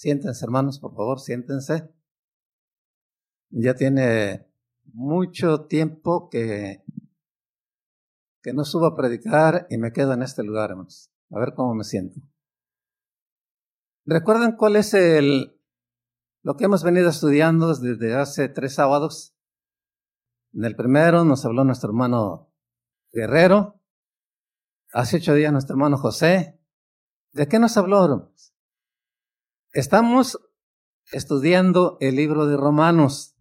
Siéntense, hermanos, por favor, siéntense. Ya tiene mucho tiempo que, que no subo a predicar y me quedo en este lugar, hermanos. A ver cómo me siento. ¿Recuerdan cuál es el, lo que hemos venido estudiando desde hace tres sábados? En el primero nos habló nuestro hermano Guerrero. Hace ocho días nuestro hermano José. ¿De qué nos habló? Estamos estudiando el libro de Romanos,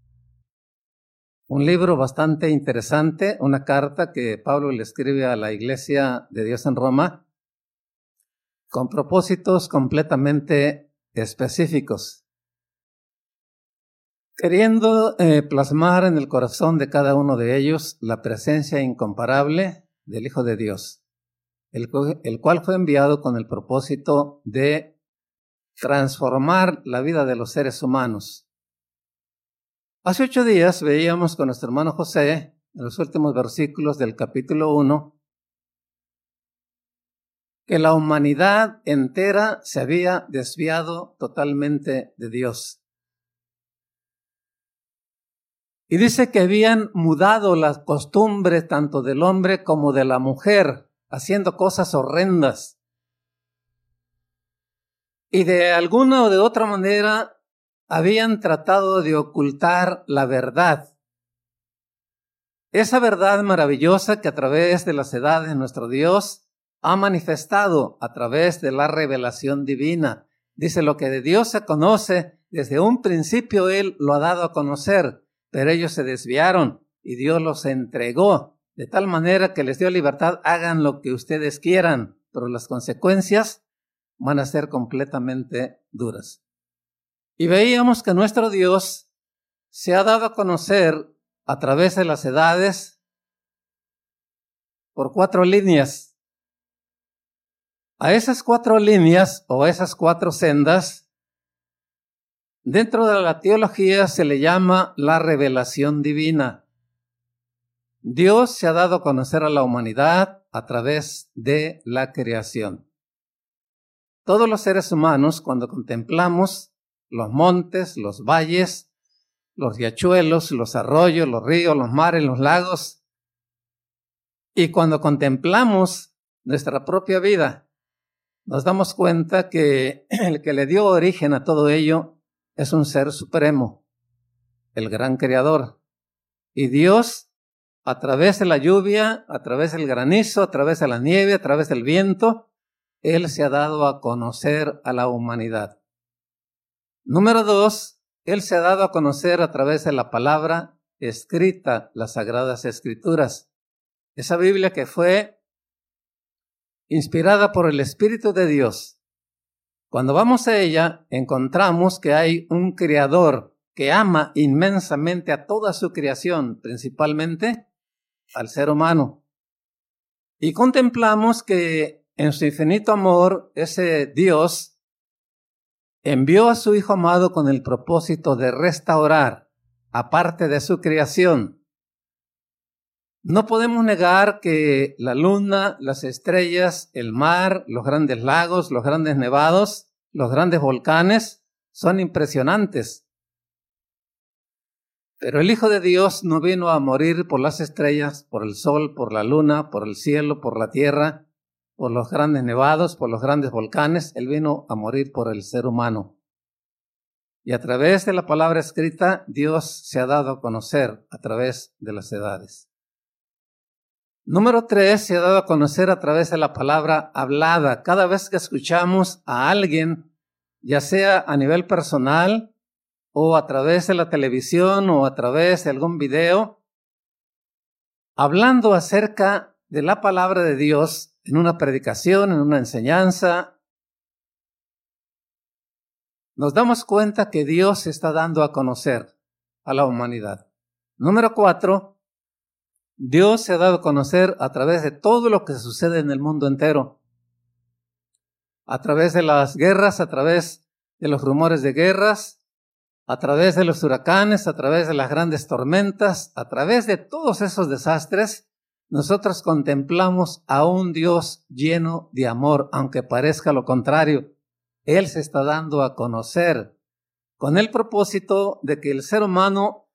un libro bastante interesante, una carta que Pablo le escribe a la iglesia de Dios en Roma, con propósitos completamente específicos, queriendo eh, plasmar en el corazón de cada uno de ellos la presencia incomparable del Hijo de Dios, el cual fue enviado con el propósito de transformar la vida de los seres humanos. Hace ocho días veíamos con nuestro hermano José, en los últimos versículos del capítulo 1, que la humanidad entera se había desviado totalmente de Dios. Y dice que habían mudado las costumbres tanto del hombre como de la mujer, haciendo cosas horrendas y de alguna o de otra manera habían tratado de ocultar la verdad. Esa verdad maravillosa que a través de las edades nuestro Dios ha manifestado a través de la revelación divina. Dice lo que de Dios se conoce, desde un principio Él lo ha dado a conocer, pero ellos se desviaron y Dios los entregó de tal manera que les dio libertad, hagan lo que ustedes quieran, pero las consecuencias van a ser completamente duras. Y veíamos que nuestro Dios se ha dado a conocer a través de las edades por cuatro líneas. A esas cuatro líneas o a esas cuatro sendas, dentro de la teología se le llama la revelación divina. Dios se ha dado a conocer a la humanidad a través de la creación. Todos los seres humanos, cuando contemplamos los montes, los valles, los riachuelos, los arroyos, los ríos, los mares, los lagos, y cuando contemplamos nuestra propia vida, nos damos cuenta que el que le dio origen a todo ello es un ser supremo, el gran creador. Y Dios, a través de la lluvia, a través del granizo, a través de la nieve, a través del viento, él se ha dado a conocer a la humanidad. Número dos, Él se ha dado a conocer a través de la palabra escrita, las sagradas escrituras. Esa Biblia que fue inspirada por el Espíritu de Dios. Cuando vamos a ella, encontramos que hay un creador que ama inmensamente a toda su creación, principalmente al ser humano. Y contemplamos que en su infinito amor, ese Dios envió a su Hijo amado con el propósito de restaurar, aparte de su creación. No podemos negar que la luna, las estrellas, el mar, los grandes lagos, los grandes nevados, los grandes volcanes son impresionantes. Pero el Hijo de Dios no vino a morir por las estrellas, por el sol, por la luna, por el cielo, por la tierra, por los grandes nevados, por los grandes volcanes, Él vino a morir por el ser humano. Y a través de la palabra escrita, Dios se ha dado a conocer a través de las edades. Número tres, se ha dado a conocer a través de la palabra hablada. Cada vez que escuchamos a alguien, ya sea a nivel personal o a través de la televisión o a través de algún video, hablando acerca de la palabra de Dios, en una predicación, en una enseñanza, nos damos cuenta que Dios se está dando a conocer a la humanidad. Número cuatro, Dios se ha dado a conocer a través de todo lo que sucede en el mundo entero. A través de las guerras, a través de los rumores de guerras, a través de los huracanes, a través de las grandes tormentas, a través de todos esos desastres, nosotros contemplamos a un Dios lleno de amor, aunque parezca lo contrario. Él se está dando a conocer con el propósito de que el ser humano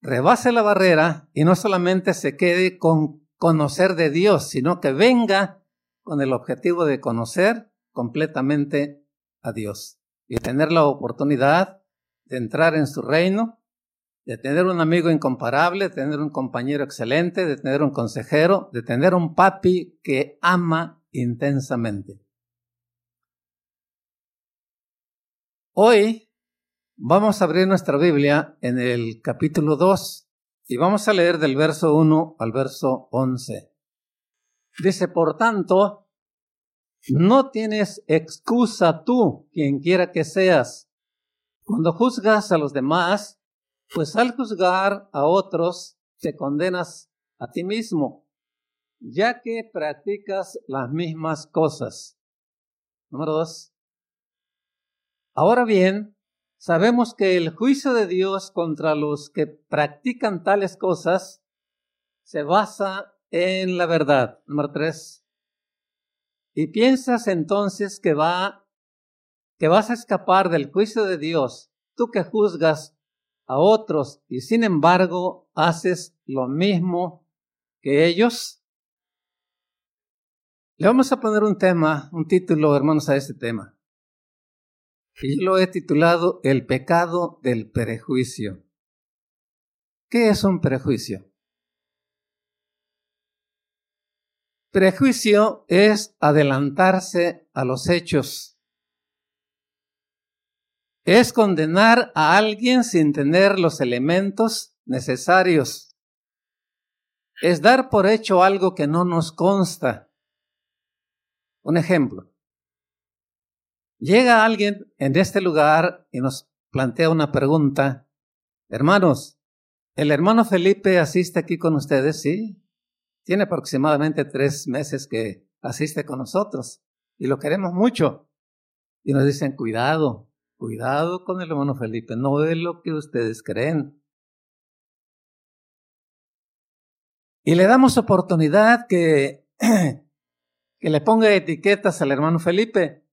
rebase la barrera y no solamente se quede con conocer de Dios, sino que venga con el objetivo de conocer completamente a Dios y tener la oportunidad de entrar en su reino, de tener un amigo incomparable, de tener un compañero excelente, de tener un consejero, de tener un papi que ama intensamente. Hoy vamos a abrir nuestra Biblia en el capítulo 2 y vamos a leer del verso 1 al verso 11. Dice, por tanto, no tienes excusa tú, quien quiera que seas, cuando juzgas a los demás, pues al juzgar a otros te condenas a ti mismo, ya que practicas las mismas cosas. Número dos. Ahora bien, sabemos que el juicio de Dios contra los que practican tales cosas se basa en la verdad. Número tres. Y piensas entonces que va que vas a escapar del juicio de Dios, tú que juzgas a otros y sin embargo haces lo mismo que ellos. Le vamos a poner un tema, un título, hermanos, a este tema. Y lo he titulado El pecado del prejuicio. ¿Qué es un prejuicio? Prejuicio es adelantarse a los hechos. Es condenar a alguien sin tener los elementos necesarios. Es dar por hecho algo que no nos consta. Un ejemplo. Llega alguien en este lugar y nos plantea una pregunta. Hermanos, ¿el hermano Felipe asiste aquí con ustedes? Sí. Tiene aproximadamente tres meses que asiste con nosotros y lo queremos mucho. Y nos dicen, cuidado, cuidado con el hermano Felipe, no es lo que ustedes creen. Y le damos oportunidad que, que le ponga etiquetas al hermano Felipe.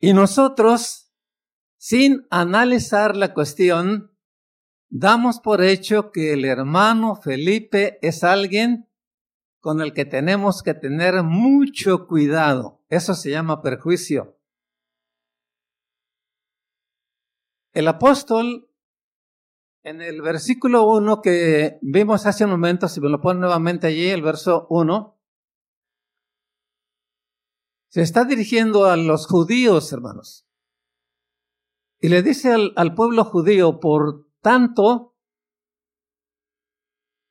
Y nosotros, sin analizar la cuestión, damos por hecho que el hermano Felipe es alguien con el que tenemos que tener mucho cuidado. Eso se llama perjuicio. El apóstol, en el versículo 1 que vimos hace un momento, si me lo pone nuevamente allí, el verso 1, se está dirigiendo a los judíos, hermanos. Y le dice al pueblo judío, por tanto,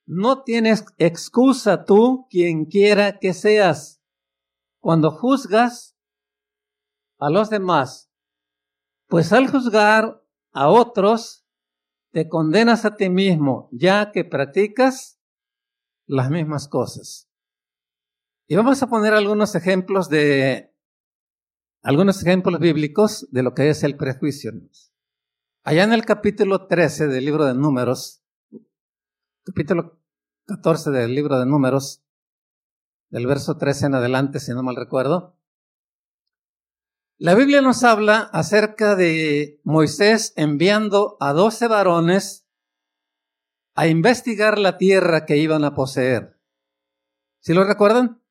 no tienes excusa tú, quien quiera que seas, cuando juzgas a los demás, pues al juzgar a otros, te condenas a ti mismo, ya que practicas las mismas cosas. Y vamos a poner algunos ejemplos de, algunos ejemplos bíblicos de lo que es el prejuicio. Allá en el capítulo 13 del libro de Números, capítulo 14 del libro de Números, del verso 13 en adelante, si no mal recuerdo, la Biblia nos habla acerca de Moisés enviando a doce varones a investigar la tierra que iban a poseer. ¿Sí lo recuerdan?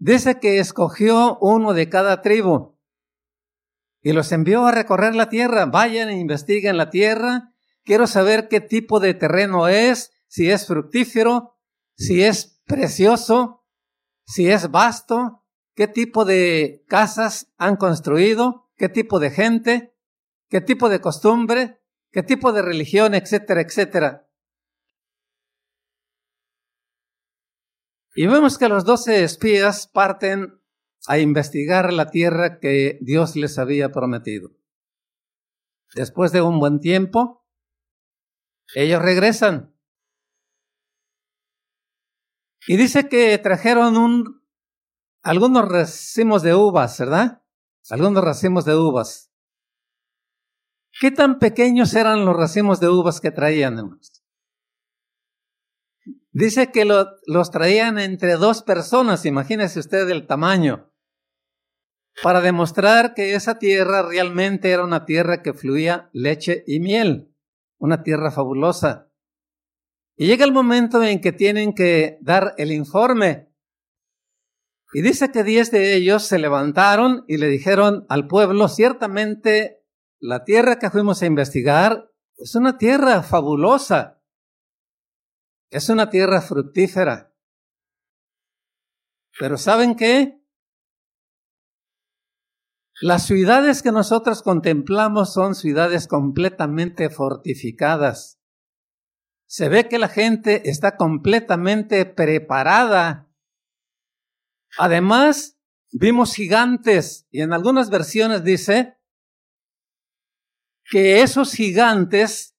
Dice que escogió uno de cada tribu y los envió a recorrer la tierra. Vayan e investiguen la tierra. Quiero saber qué tipo de terreno es, si es fructífero, si es precioso, si es vasto, qué tipo de casas han construido, qué tipo de gente, qué tipo de costumbre, qué tipo de religión, etcétera, etcétera. Y vemos que los doce espías parten a investigar la tierra que Dios les había prometido. Después de un buen tiempo, ellos regresan. Y dice que trajeron un, algunos racimos de uvas, ¿verdad? Algunos racimos de uvas. ¿Qué tan pequeños eran los racimos de uvas que traían, Dice que los traían entre dos personas, imagínese usted el tamaño. para demostrar que esa tierra realmente era una tierra que fluía leche y miel, una tierra fabulosa. Y llega el momento en que tienen que dar el informe. Y dice que diez de ellos se levantaron y le dijeron al pueblo, ciertamente la tierra que fuimos a investigar es una tierra fabulosa, es una tierra fructífera. Pero ¿saben qué? Las ciudades que nosotros contemplamos son ciudades completamente fortificadas. Se ve que la gente está completamente preparada. Además, vimos gigantes y en algunas versiones dice que esos gigantes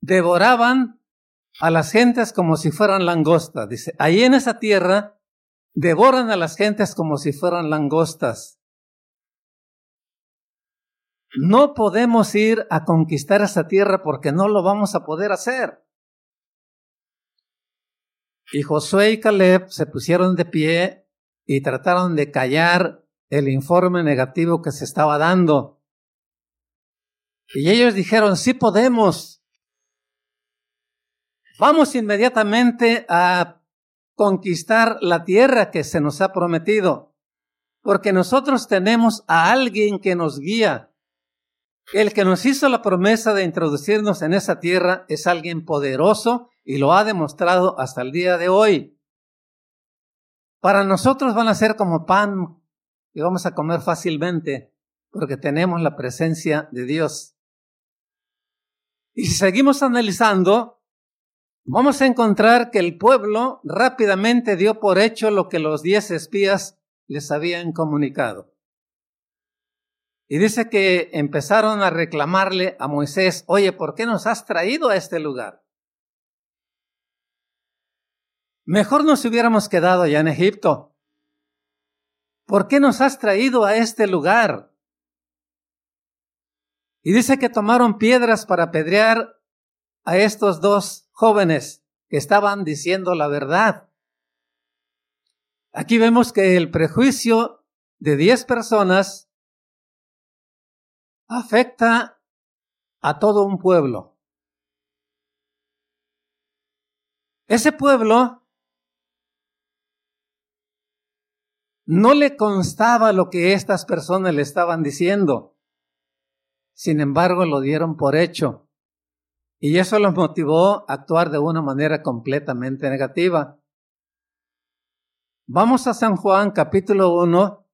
devoraban a las gentes como si fueran langostas. Dice, ahí en esa tierra devoran a las gentes como si fueran langostas. No podemos ir a conquistar esa tierra porque no lo vamos a poder hacer. Y Josué y Caleb se pusieron de pie y trataron de callar el informe negativo que se estaba dando. Y ellos dijeron, sí podemos. Vamos inmediatamente a conquistar la tierra que se nos ha prometido, porque nosotros tenemos a alguien que nos guía, el que nos hizo la promesa de introducirnos en esa tierra es alguien poderoso y lo ha demostrado hasta el día de hoy. Para nosotros van a ser como pan y vamos a comer fácilmente porque tenemos la presencia de Dios. Y si seguimos analizando, vamos a encontrar que el pueblo rápidamente dio por hecho lo que los diez espías les habían comunicado. Y dice que empezaron a reclamarle a Moisés, oye, ¿por qué nos has traído a este lugar? Mejor nos hubiéramos quedado ya en Egipto. ¿Por qué nos has traído a este lugar? Y dice que tomaron piedras para apedrear a estos dos jóvenes que estaban diciendo la verdad. Aquí vemos que el prejuicio de diez personas afecta a todo un pueblo. Ese pueblo no le constaba lo que estas personas le estaban diciendo. Sin embargo, lo dieron por hecho. Y eso los motivó a actuar de una manera completamente negativa. Vamos a San Juan capítulo 1,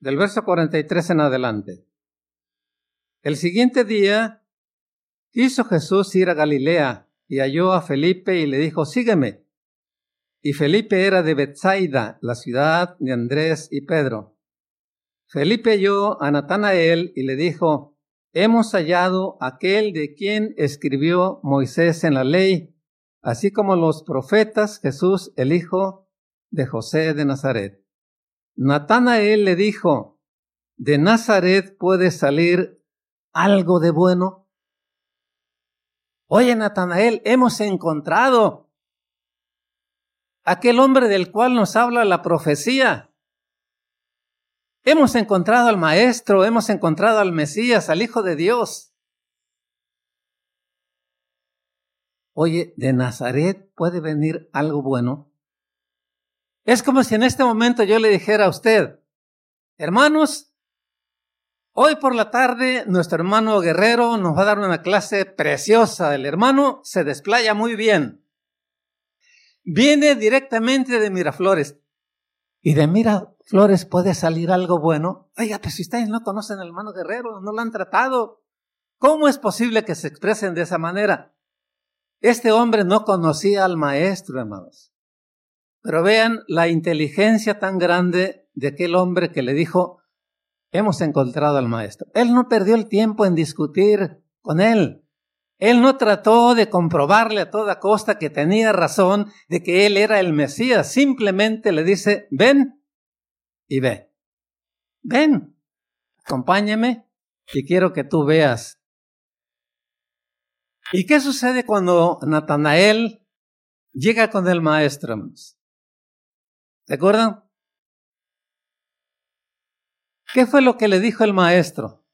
del verso 43 en adelante. El siguiente día quiso Jesús ir a Galilea y halló a Felipe y le dijo, sígueme. Y Felipe era de Bethsaida, la ciudad de Andrés y Pedro. Felipe halló a Natanael y le dijo, hemos hallado aquel de quien escribió Moisés en la ley, así como los profetas, Jesús, el hijo de José de Nazaret. Natanael le dijo, de Nazaret puede salir algo de bueno? Oye, Natanael, hemos encontrado aquel hombre del cual nos habla la profecía. Hemos encontrado al Maestro, hemos encontrado al Mesías, al Hijo de Dios. Oye, ¿de Nazaret puede venir algo bueno? Es como si en este momento yo le dijera a usted, hermanos, Hoy por la tarde nuestro hermano Guerrero nos va a dar una clase preciosa. El hermano se desplaya muy bien. Viene directamente de Miraflores. ¿Y de Miraflores puede salir algo bueno? Oiga, pues si ustedes no conocen al hermano Guerrero, no lo han tratado. ¿Cómo es posible que se expresen de esa manera? Este hombre no conocía al maestro, hermanos. Pero vean la inteligencia tan grande de aquel hombre que le dijo, hemos encontrado al maestro. Él no perdió el tiempo en discutir con él. Él no trató de comprobarle a toda costa que tenía razón de que él era el Mesías. Simplemente le dice, ven y ve. Ven, acompáñame y quiero que tú veas. ¿Y qué sucede cuando Natanael llega con el maestro? ¿Se acuerdan? ¿Qué fue lo que le dijo el maestro?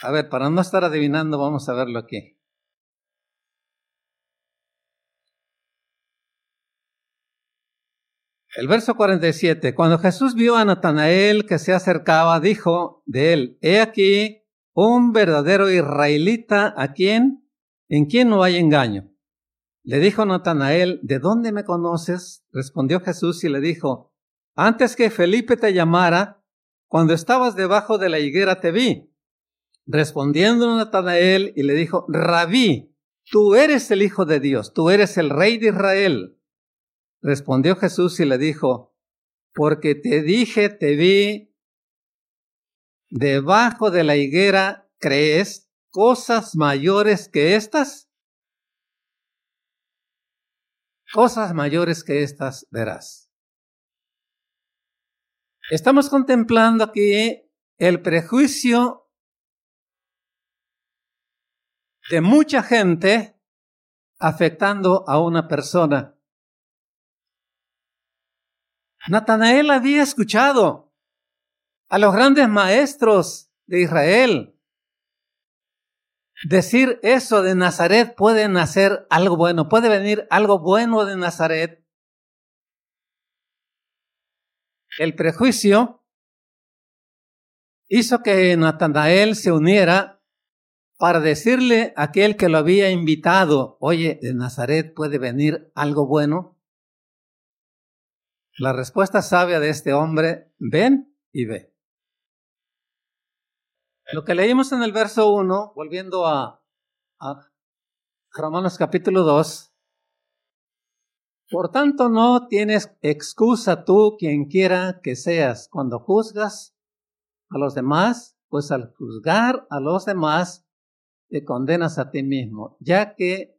A ver, para no estar adivinando, vamos a verlo aquí. El verso 47, cuando Jesús vio a Natanael que se acercaba, dijo de él, he aquí un verdadero israelita a quien, en quien no hay engaño. Le dijo Natanael, ¿de dónde me conoces? Respondió Jesús y le dijo, antes que Felipe te llamara, cuando estabas debajo de la higuera te vi. Respondiendo Natanael y le dijo, Rabí, tú eres el Hijo de Dios, tú eres el Rey de Israel. Respondió Jesús y le dijo, porque te dije, te vi debajo de la higuera, ¿crees cosas mayores que estas? Cosas mayores que estas verás. Estamos contemplando aquí el prejuicio de mucha gente afectando a una persona. Natanael había escuchado a los grandes maestros de Israel decir eso de Nazaret puede nacer algo bueno, puede venir algo bueno de Nazaret. El prejuicio hizo que Natanael se uniera para decirle a aquel que lo había invitado, oye, de Nazaret puede venir algo bueno. La respuesta sabia de este hombre, ven y ve. Lo que leímos en el verso 1, volviendo a, Romanos capítulo 2, por tanto no tienes excusa tú, quien quiera que seas, cuando juzgas a los demás, pues al juzgar a los demás te condenas a ti mismo, ya que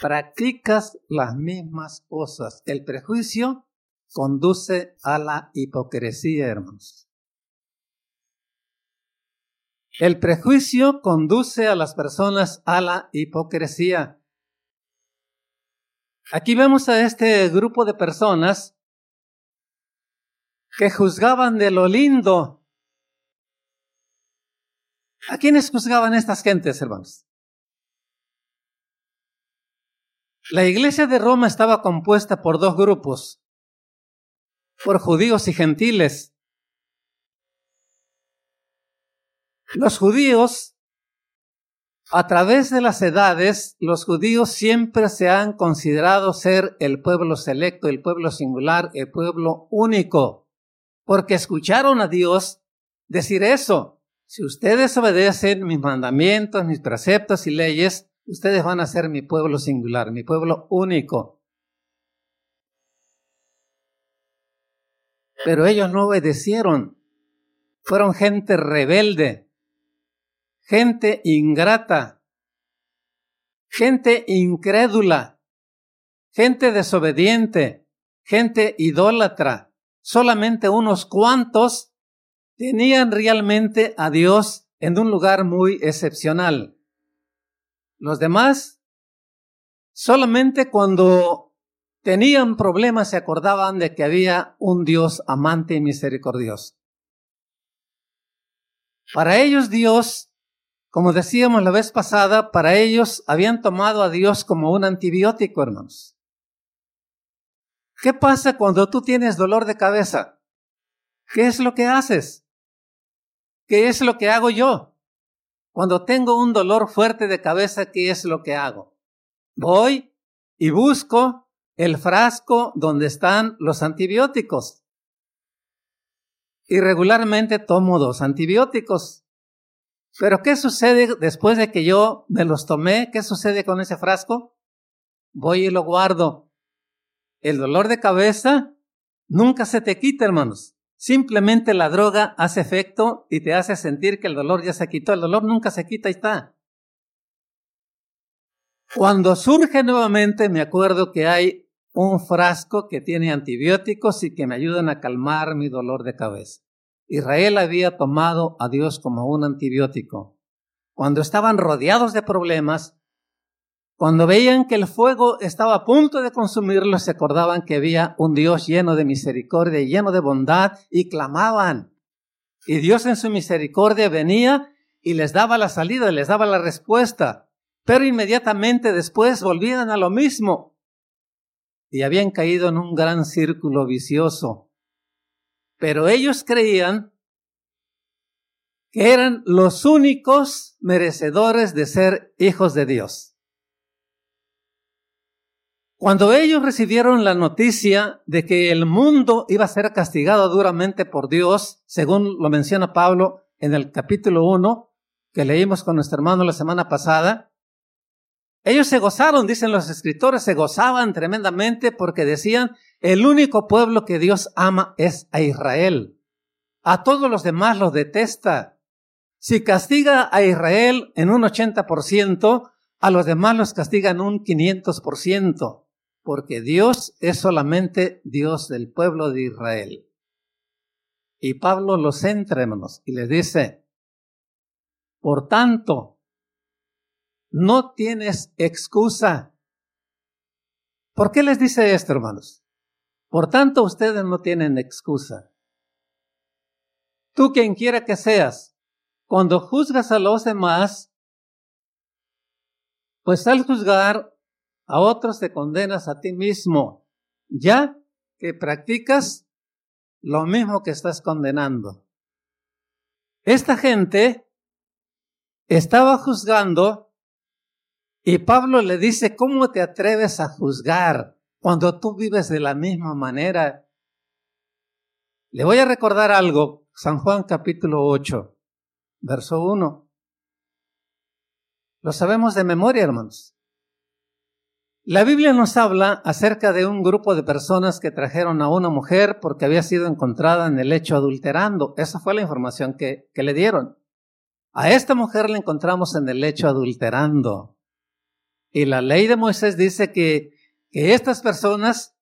practicas las mismas cosas. El prejuicio conduce a la hipocresía, hermanos. El prejuicio conduce a las personas a la hipocresía. Aquí vemos a este grupo de personas que juzgaban de lo lindo. ¿A quiénes juzgaban estas gentes, hermanos? La iglesia de Roma estaba compuesta por dos grupos, por judíos y gentiles. Los judíos, a través de las edades, los judíos siempre se han considerado ser el pueblo selecto, el pueblo singular, el pueblo único, porque escucharon a Dios decir eso. Si ustedes obedecen mis mandamientos, mis preceptos y leyes, ustedes van a ser mi pueblo singular, mi pueblo único. Pero ellos no obedecieron. Fueron gente rebelde, gente ingrata, gente incrédula, gente desobediente, gente idólatra. Solamente unos cuantos tenían realmente a Dios en un lugar muy excepcional. Los demás, solamente cuando tenían problemas se acordaban de que había un Dios amante y misericordioso. Para ellos Dios, como decíamos la vez pasada, para ellos habían tomado a Dios como un antibiótico, hermanos. ¿Qué pasa cuando tú tienes dolor de cabeza? ¿Qué es lo que haces? ¿Qué es lo que hago yo? Cuando tengo un dolor fuerte de cabeza, ¿qué es lo que hago? Voy y busco el frasco donde están los antibióticos. Y regularmente tomo dos antibióticos. Pero ¿qué sucede después de que yo me los tomé? ¿Qué sucede con ese frasco? Voy y lo guardo. El dolor de cabeza nunca se te quita, hermanos. Simplemente la droga hace efecto y te hace sentir que el dolor ya se quitó. El dolor nunca se quita y está. Cuando surge nuevamente, me acuerdo que hay un frasco que tiene antibióticos y que me ayudan a calmar mi dolor de cabeza. Israel había tomado a Dios como un antibiótico. Cuando estaban rodeados de problemas, cuando veían que el fuego estaba a punto de consumirlos, se acordaban que había un Dios lleno de misericordia, lleno de bondad, y clamaban. Y Dios en su misericordia venía y les daba la salida, les daba la respuesta. Pero inmediatamente después volvían a lo mismo. Y habían caído en un gran círculo vicioso. Pero ellos creían que eran los únicos merecedores de ser hijos de Dios. Cuando ellos recibieron la noticia de que el mundo iba a ser castigado duramente por Dios, según lo menciona Pablo en el capítulo 1, que leímos con nuestro hermano la semana pasada, ellos se gozaron, dicen los escritores, se gozaban tremendamente porque decían, el único pueblo que Dios ama es a Israel. A todos los demás los detesta. Si castiga a Israel en un 80%, a los demás los castiga en un 500% porque Dios es solamente Dios del pueblo de Israel. Y Pablo los centra, hermanos, y les dice, por tanto, no tienes excusa. ¿Por qué les dice esto, hermanos? Por tanto, ustedes no tienen excusa. Tú quien quiera que seas, cuando juzgas a los demás, pues al juzgar a otros te condenas a ti mismo, ya que practicas lo mismo que estás condenando. Esta gente estaba juzgando y Pablo le dice, ¿cómo te atreves a juzgar cuando tú vives de la misma manera? Le voy a recordar algo, San Juan capítulo 8, verso 1. Lo sabemos de memoria, hermanos. La Biblia nos habla acerca de un grupo de personas que trajeron a una mujer porque había sido encontrada en el lecho adulterando. Esa fue la información que, le dieron. A esta mujer la encontramos en el lecho adulterando. Y la ley de Moisés dice que, que estas personas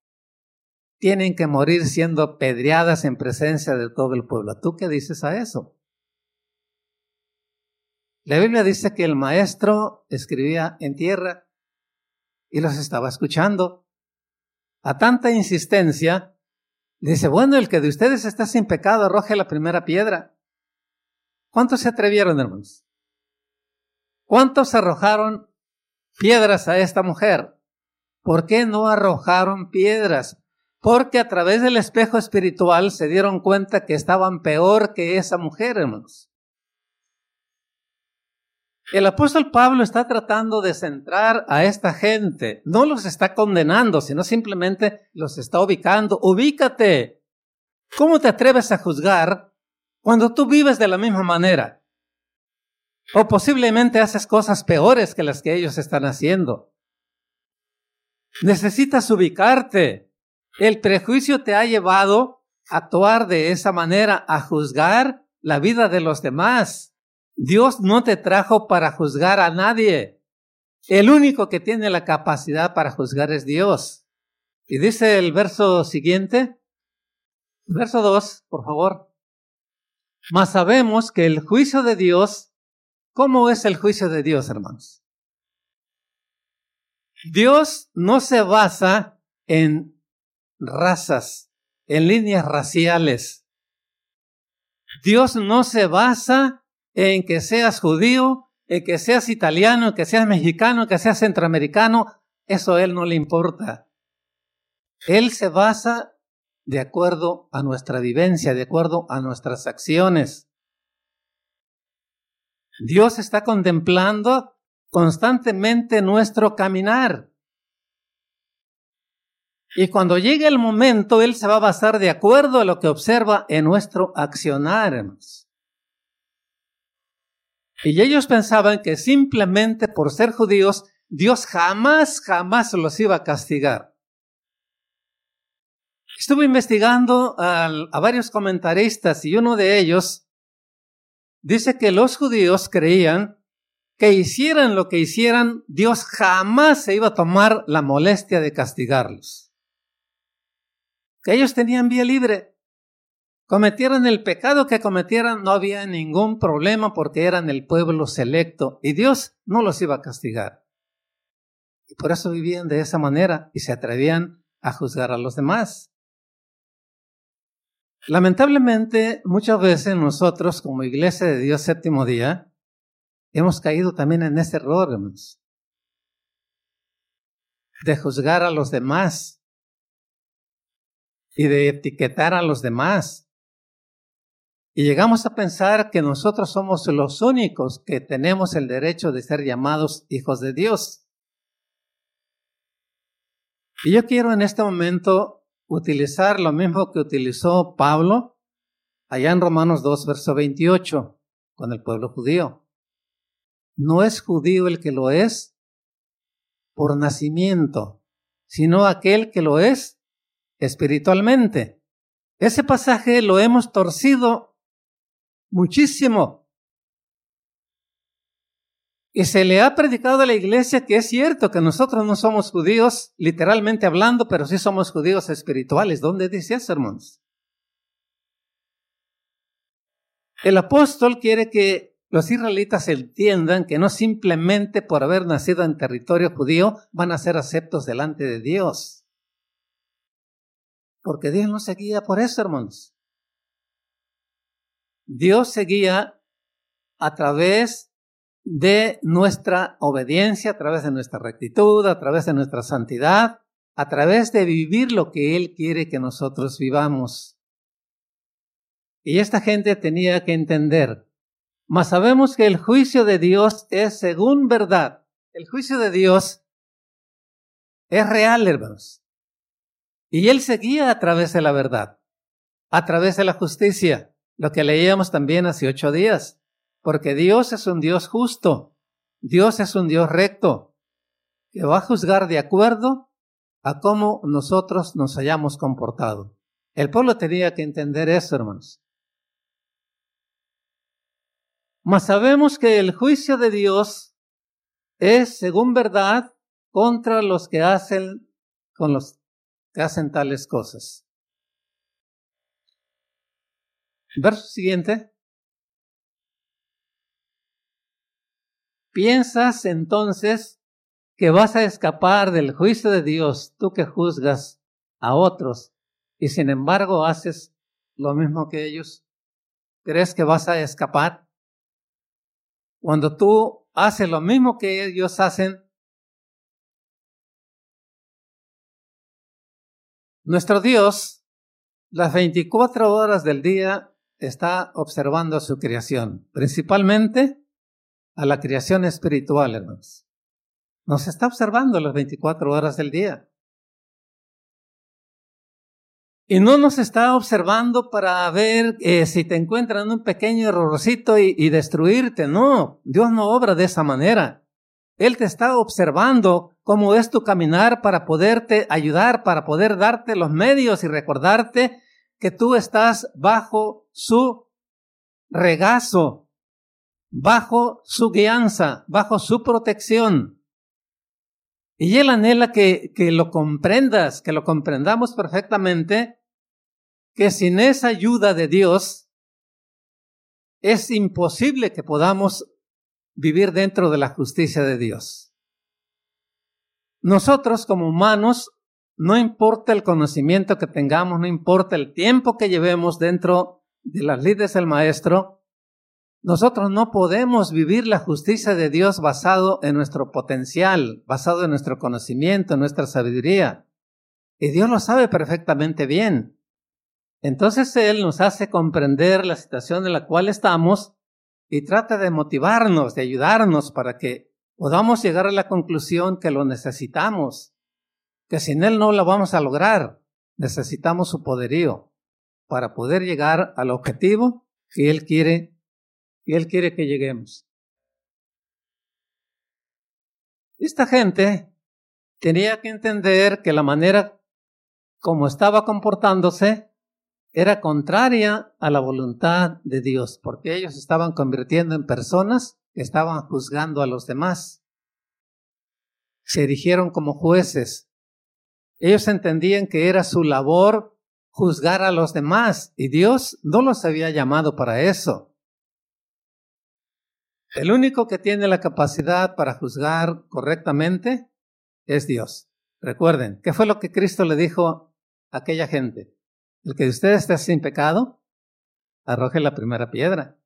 tienen que morir siendo pedreadas en presencia de todo el pueblo. ¿Tú qué dices a eso? La Biblia dice que el maestro escribía en tierra y los estaba escuchando. A tanta insistencia, dice, bueno, el que de ustedes está sin pecado arroje la primera piedra. ¿Cuántos se atrevieron, hermanos? ¿Cuántos arrojaron piedras a esta mujer? ¿Por qué no arrojaron piedras? Porque a través del espejo espiritual se dieron cuenta que estaban peor que esa mujer, hermanos. El apóstol Pablo está tratando de centrar a esta gente. No los está condenando, sino simplemente los está ubicando. Ubícate. ¿Cómo te atreves a juzgar cuando tú vives de la misma manera? O posiblemente haces cosas peores que las que ellos están haciendo. Necesitas ubicarte. El prejuicio te ha llevado a actuar de esa manera, a juzgar la vida de los demás. Dios no te trajo para juzgar a nadie. El único que tiene la capacidad para juzgar es Dios. Y dice el verso siguiente, verso 2, por favor. Mas sabemos que el juicio de Dios, ¿cómo es el juicio de Dios, hermanos? Dios no se basa en razas, en líneas raciales. Dios no se basa en que seas judío, en que seas italiano, en que seas mexicano, en que seas centroamericano, eso a él no le importa. Él se basa de acuerdo a nuestra vivencia, de acuerdo a nuestras acciones. Dios está contemplando constantemente nuestro caminar. Y cuando llegue el momento, Él se va a basar de acuerdo a lo que observa en nuestro accionar. Y ellos pensaban que simplemente por ser judíos, Dios jamás, jamás los iba a castigar. Estuve investigando a, a varios comentaristas y uno de ellos dice que los judíos creían que hicieran lo que hicieran, Dios jamás se iba a tomar la molestia de castigarlos. Que ellos tenían vía libre cometieran el pecado que cometieran, no había ningún problema porque eran el pueblo selecto y Dios no los iba a castigar. Y por eso vivían de esa manera y se atrevían a juzgar a los demás. Lamentablemente, muchas veces nosotros, como Iglesia de Dios Séptimo Día, hemos caído también en ese error, hermanos, de juzgar a los demás y de etiquetar a los demás. Y llegamos a pensar que nosotros somos los únicos que tenemos el derecho de ser llamados hijos de Dios. Y yo quiero en este momento utilizar lo mismo que utilizó Pablo allá en Romanos 2, verso 28, con el pueblo judío. No es judío el que lo es por nacimiento, sino aquel que lo es espiritualmente. Ese pasaje lo hemos torcido muchísimo y se le ha predicado a la iglesia que es cierto que nosotros no somos judíos, literalmente hablando, pero sí somos judíos espirituales. ¿Dónde dice eso, hermanos? El apóstol quiere que los israelitas entiendan que no simplemente por haber nacido en territorio judío van a ser aceptos delante de Dios. Porque Dios no se guía por eso, hermanos. Dios se guía a través de nuestra obediencia, a través de nuestra rectitud, a través de nuestra santidad, a través de vivir lo que Él quiere que nosotros vivamos. Y esta gente tenía que entender, mas sabemos que el juicio de Dios es según verdad. El juicio de Dios es real, hermanos. Y Él seguía a través de la verdad, a través de la justicia, lo que leíamos también hace ocho días porque Dios es un Dios justo, Dios es un Dios recto, que va a juzgar de acuerdo a cómo nosotros nos hayamos comportado. El pueblo tenía que entender eso, hermanos. Mas sabemos que el juicio de Dios es, según verdad, contra los que hacen, con los que hacen tales cosas. Verso siguiente. ¿Piensas entonces que vas a escapar del juicio de Dios, tú que juzgas a otros, y sin embargo haces lo mismo que ellos? ¿Crees que vas a escapar? Cuando tú haces lo mismo que ellos hacen, nuestro Dios, las 24 horas del día, está observando su creación, principalmente a la creación espiritual, hermanos. Nos está observando las 24 horas del día. Y no nos está observando para ver eh, si te encuentran un pequeño errorcito y, y destruirte. No, Dios no obra de esa manera. Él te está observando cómo es tu caminar para poderte ayudar, para poder darte los medios y recordarte que tú estás bajo su regazo, bajo su guianza, bajo su protección. Y Él anhela que, que lo comprendas, que lo comprendamos perfectamente, que sin esa ayuda de Dios es imposible que podamos vivir dentro de la justicia de Dios. Nosotros como humanos, no importa el conocimiento que tengamos, no importa el tiempo que llevemos dentro de las lides del Maestro, nosotros no podemos vivir la justicia de Dios basado en nuestro potencial, basado en nuestro conocimiento, en nuestra sabiduría. Y Dios lo sabe perfectamente bien. Entonces Él nos hace comprender la situación en la cual estamos y trata de motivarnos, de ayudarnos para que podamos llegar a la conclusión que lo necesitamos, que sin Él no lo vamos a lograr. Necesitamos su poderío para poder llegar al objetivo que Él quiere y Él quiere que lleguemos. Esta gente tenía que entender que la manera como estaba comportándose era contraria a la voluntad de Dios, porque ellos estaban convirtiendo en personas que estaban juzgando a los demás. Se erigieron como jueces. Ellos entendían que era su labor juzgar a los demás y Dios no los había llamado para eso. El único que tiene la capacidad para juzgar correctamente es Dios. Recuerden, ¿qué fue lo que Cristo le dijo a aquella gente? el que de ustedes esté sin pecado, arroje la primera piedra.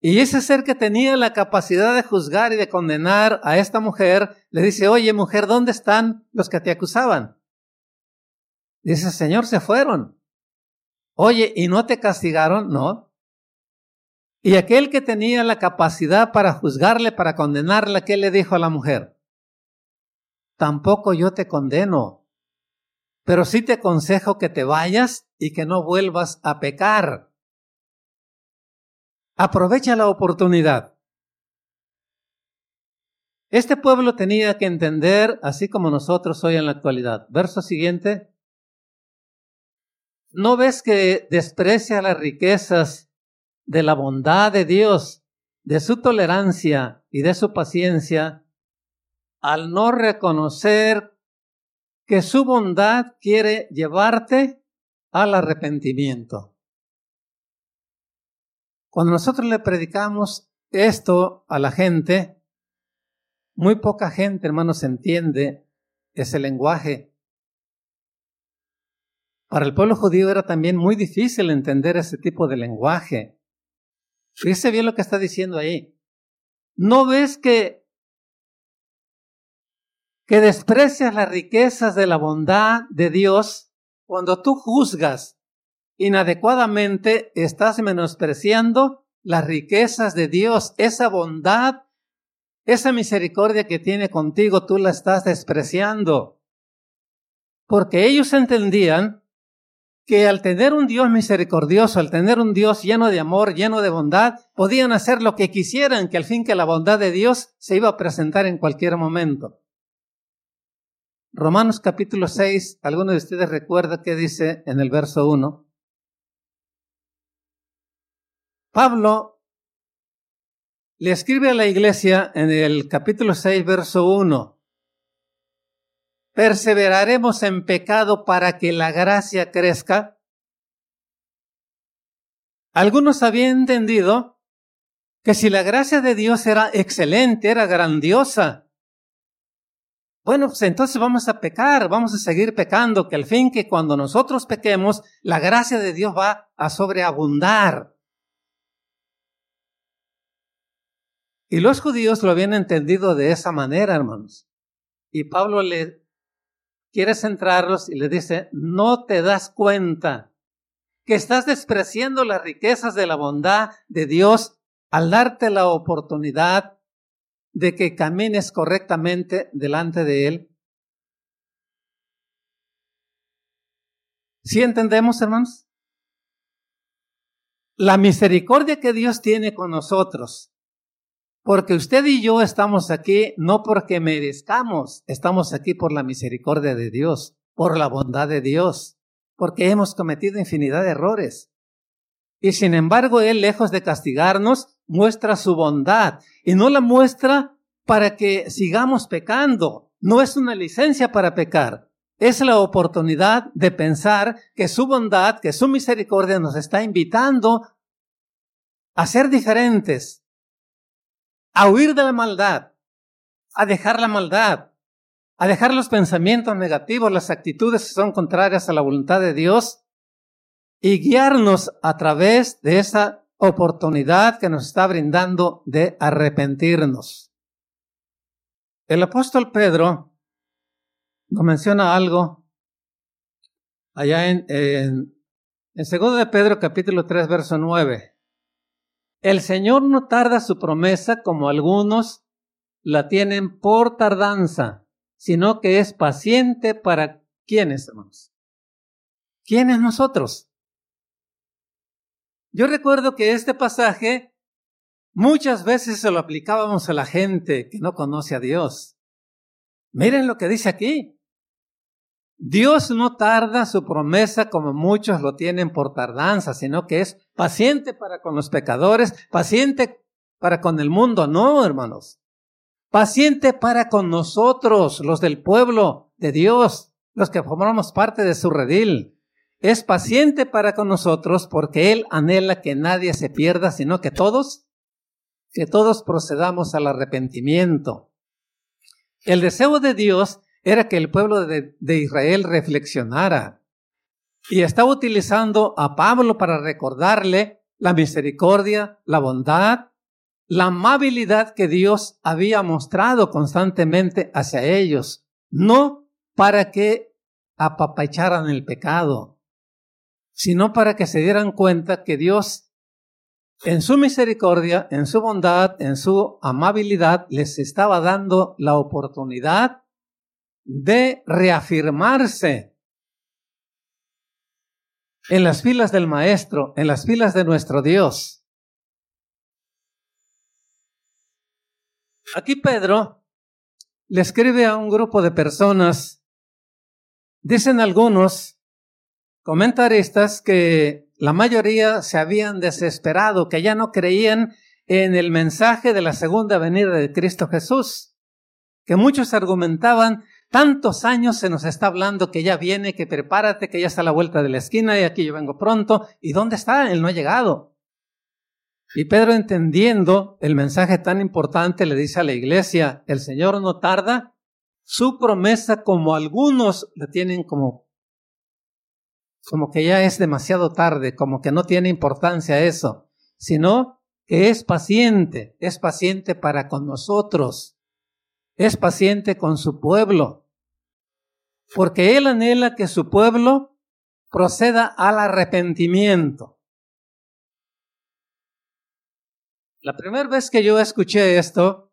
Y ese ser que tenía la capacidad de juzgar y de condenar a esta mujer, le dice, oye mujer, ¿dónde están los que te acusaban? Dice, Señor, se fueron. Oye, ¿y no te castigaron? No. Y aquel que tenía la capacidad para juzgarle, para condenarle, ¿qué le dijo a la mujer? Tampoco yo te condeno, pero sí te aconsejo que te vayas y que no vuelvas a pecar. Aprovecha la oportunidad. Este pueblo tenía que entender, así como nosotros hoy en la actualidad. Verso siguiente. ¿No ves que desprecia las riquezas de la bondad de Dios, de su tolerancia y de su paciencia, al no reconocer que su bondad quiere llevarte al arrepentimiento. Cuando nosotros le predicamos esto a la gente, muy poca gente, hermanos, entiende ese lenguaje. Para el pueblo judío era también muy difícil entender ese tipo de lenguaje. Fíjese bien lo que está diciendo ahí. ¿No ves que, que desprecias las riquezas de la bondad de Dios cuando tú juzgas inadecuadamente estás menospreciando las riquezas de Dios, esa bondad, esa misericordia que tiene contigo, tú la estás despreciando. Porque ellos entendían que al tener un Dios misericordioso, al tener un Dios lleno de amor, lleno de bondad, podían hacer lo que quisieran, que al fin que la bondad de Dios se iba a presentar en cualquier momento. Romanos capítulo 6, ¿alguno de ustedes recuerda qué dice en el verso 1? Pablo le escribe a la iglesia en el capítulo 6, verso 1, perseveraremos en pecado para que la gracia crezca? Algunos habían entendido que si la gracia de Dios era excelente, era grandiosa, bueno, pues entonces vamos a pecar, vamos a seguir pecando, que al fin que cuando nosotros pequemos, la gracia de Dios va a sobreabundar. Y los judíos lo habían entendido de esa manera, hermanos. Y Pablo le quiere centrarlos y le dice, no te das cuenta que estás despreciando las riquezas de la bondad de Dios al darte la oportunidad de que camines correctamente delante de Él. ¿Sí entendemos, hermanos? La misericordia que Dios tiene con nosotros porque usted y yo estamos aquí no porque merezcamos, estamos aquí por la misericordia de Dios, por la bondad de Dios, porque hemos cometido infinidad de errores. Y sin embargo, Él, lejos de castigarnos, muestra su bondad y no la muestra para que sigamos pecando. No es una licencia para pecar. Es la oportunidad de pensar que su bondad, que su misericordia nos está invitando a ser diferentes, a huir de la maldad, a dejar la maldad, a dejar los pensamientos negativos, las actitudes que son contrarias a la voluntad de Dios y guiarnos a través de esa oportunidad que nos está brindando de arrepentirnos. El apóstol Pedro nos menciona algo allá en, en, en 2 de Pedro capítulo 3 verso 9. El Señor no tarda su promesa como algunos la tienen por tardanza, sino que es paciente para quienes, hermanos. ¿Quiénes nosotros? Yo recuerdo que este pasaje muchas veces se lo aplicábamos a la gente que no conoce a Dios. Miren lo que dice aquí. Dios no tarda su promesa como muchos lo tienen por tardanza, sino que es paciente para con los pecadores, paciente para con el mundo. No, hermanos. Paciente para con nosotros, los del pueblo de Dios, los que formamos parte de su redil. Es paciente para con nosotros porque Él anhela que nadie se pierda, sino que todos, que todos procedamos al arrepentimiento. El deseo de Dios era que el pueblo de, Israel reflexionara, Y estaba utilizando a Pablo para recordarle la misericordia, la bondad, la amabilidad que Dios había mostrado constantemente hacia ellos, no para que apapacharan el pecado, sino para que se dieran cuenta que Dios en su misericordia, en su bondad, en su amabilidad, les estaba dando la oportunidad de reafirmarse en las filas del Maestro, en las filas de nuestro Dios. Aquí Pedro le escribe a un grupo de personas, dicen algunos comentaristas que la mayoría se habían desesperado, que ya no creían en el mensaje de la segunda venida de Cristo Jesús, que muchos argumentaban, tantos años se nos está hablando que ya viene, que prepárate, que ya está a la vuelta de la esquina y aquí yo vengo pronto, ¿y dónde está? Él no ha llegado. Y Pedro entendiendo el mensaje tan importante le dice a la iglesia, el Señor no tarda, su promesa como algunos le tienen como como que ya es demasiado tarde, como que no tiene importancia eso, sino que es paciente, es paciente para con nosotros, es paciente con su pueblo, porque Él anhela que su pueblo proceda al arrepentimiento. La primera vez que yo escuché esto,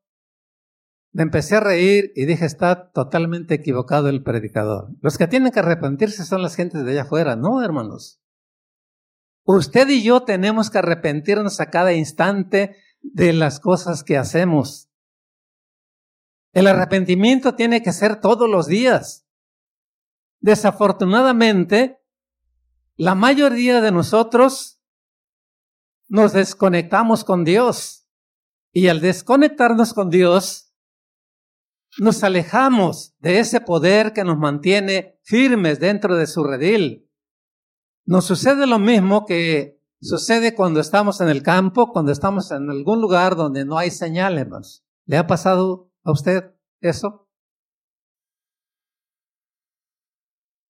me empecé a reír y dije, está totalmente equivocado el predicador. Los que tienen que arrepentirse son las gentes de allá afuera, no, hermanos. Usted y yo tenemos que arrepentirnos a cada instante de las cosas que hacemos. El arrepentimiento tiene que ser todos los días. Desafortunadamente, la mayoría de nosotros nos desconectamos con Dios. Y al desconectarnos con Dios, nos alejamos de ese poder que nos mantiene firmes dentro de su redil. Nos sucede lo mismo que sucede cuando estamos en el campo, cuando estamos en algún lugar donde no hay señales. ¿Le ha pasado a usted eso?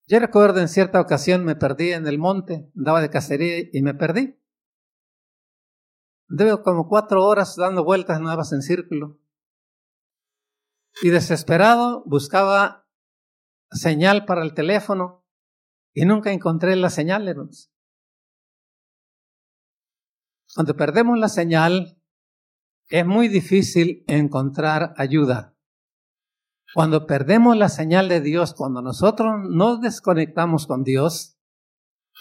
Yo recuerdo en cierta ocasión me perdí en el monte, andaba de cacería y me perdí. Debo como cuatro horas dando vueltas más en círculo y desesperado buscaba señal para el teléfono y nunca encontré la señal. Cuando perdemos la señal, es muy difícil encontrar ayuda. Cuando perdemos la señal de Dios, cuando nosotros nos desconectamos con Dios,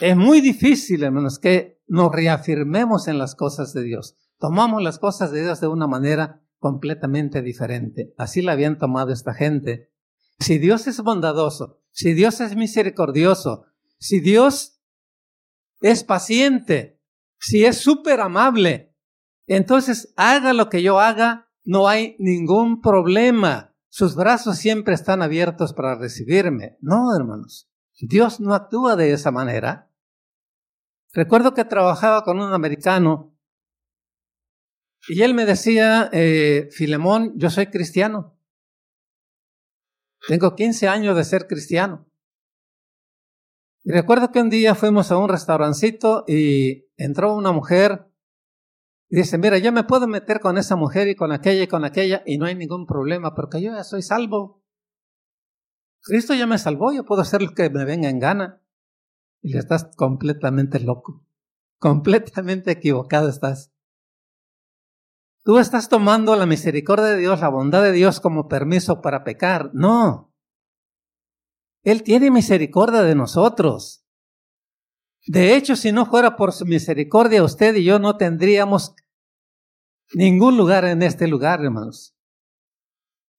es muy difícil, hermanos, que nos reafirmemos en las cosas de Dios. Tomamos las cosas de Dios de una manera completamente diferente. Así la habían tomado esta gente. Si Dios es bondadoso, si Dios es misericordioso, si Dios es paciente, si es súper amable, entonces haga lo que yo haga, no hay ningún problema. Sus brazos siempre están abiertos para recibirme. No, hermanos. Dios no actúa de esa manera. Recuerdo que trabajaba con un americano y él me decía, eh, Filemón, yo soy cristiano. Tengo 15 años de ser cristiano. Y recuerdo que un día fuimos a un restaurancito y entró una mujer dice, mira, yo me puedo meter con esa mujer y con aquella y con aquella y no hay ningún problema porque yo ya soy salvo. Cristo ya me salvó, yo puedo hacer lo que me venga en gana. Y le estás completamente loco, completamente equivocado estás. Tú estás tomando la misericordia de Dios, la bondad de Dios como permiso para pecar. No. Él tiene misericordia de nosotros. De hecho, si no fuera por su misericordia, usted y yo no tendríamos ningún lugar en este lugar, hermanos.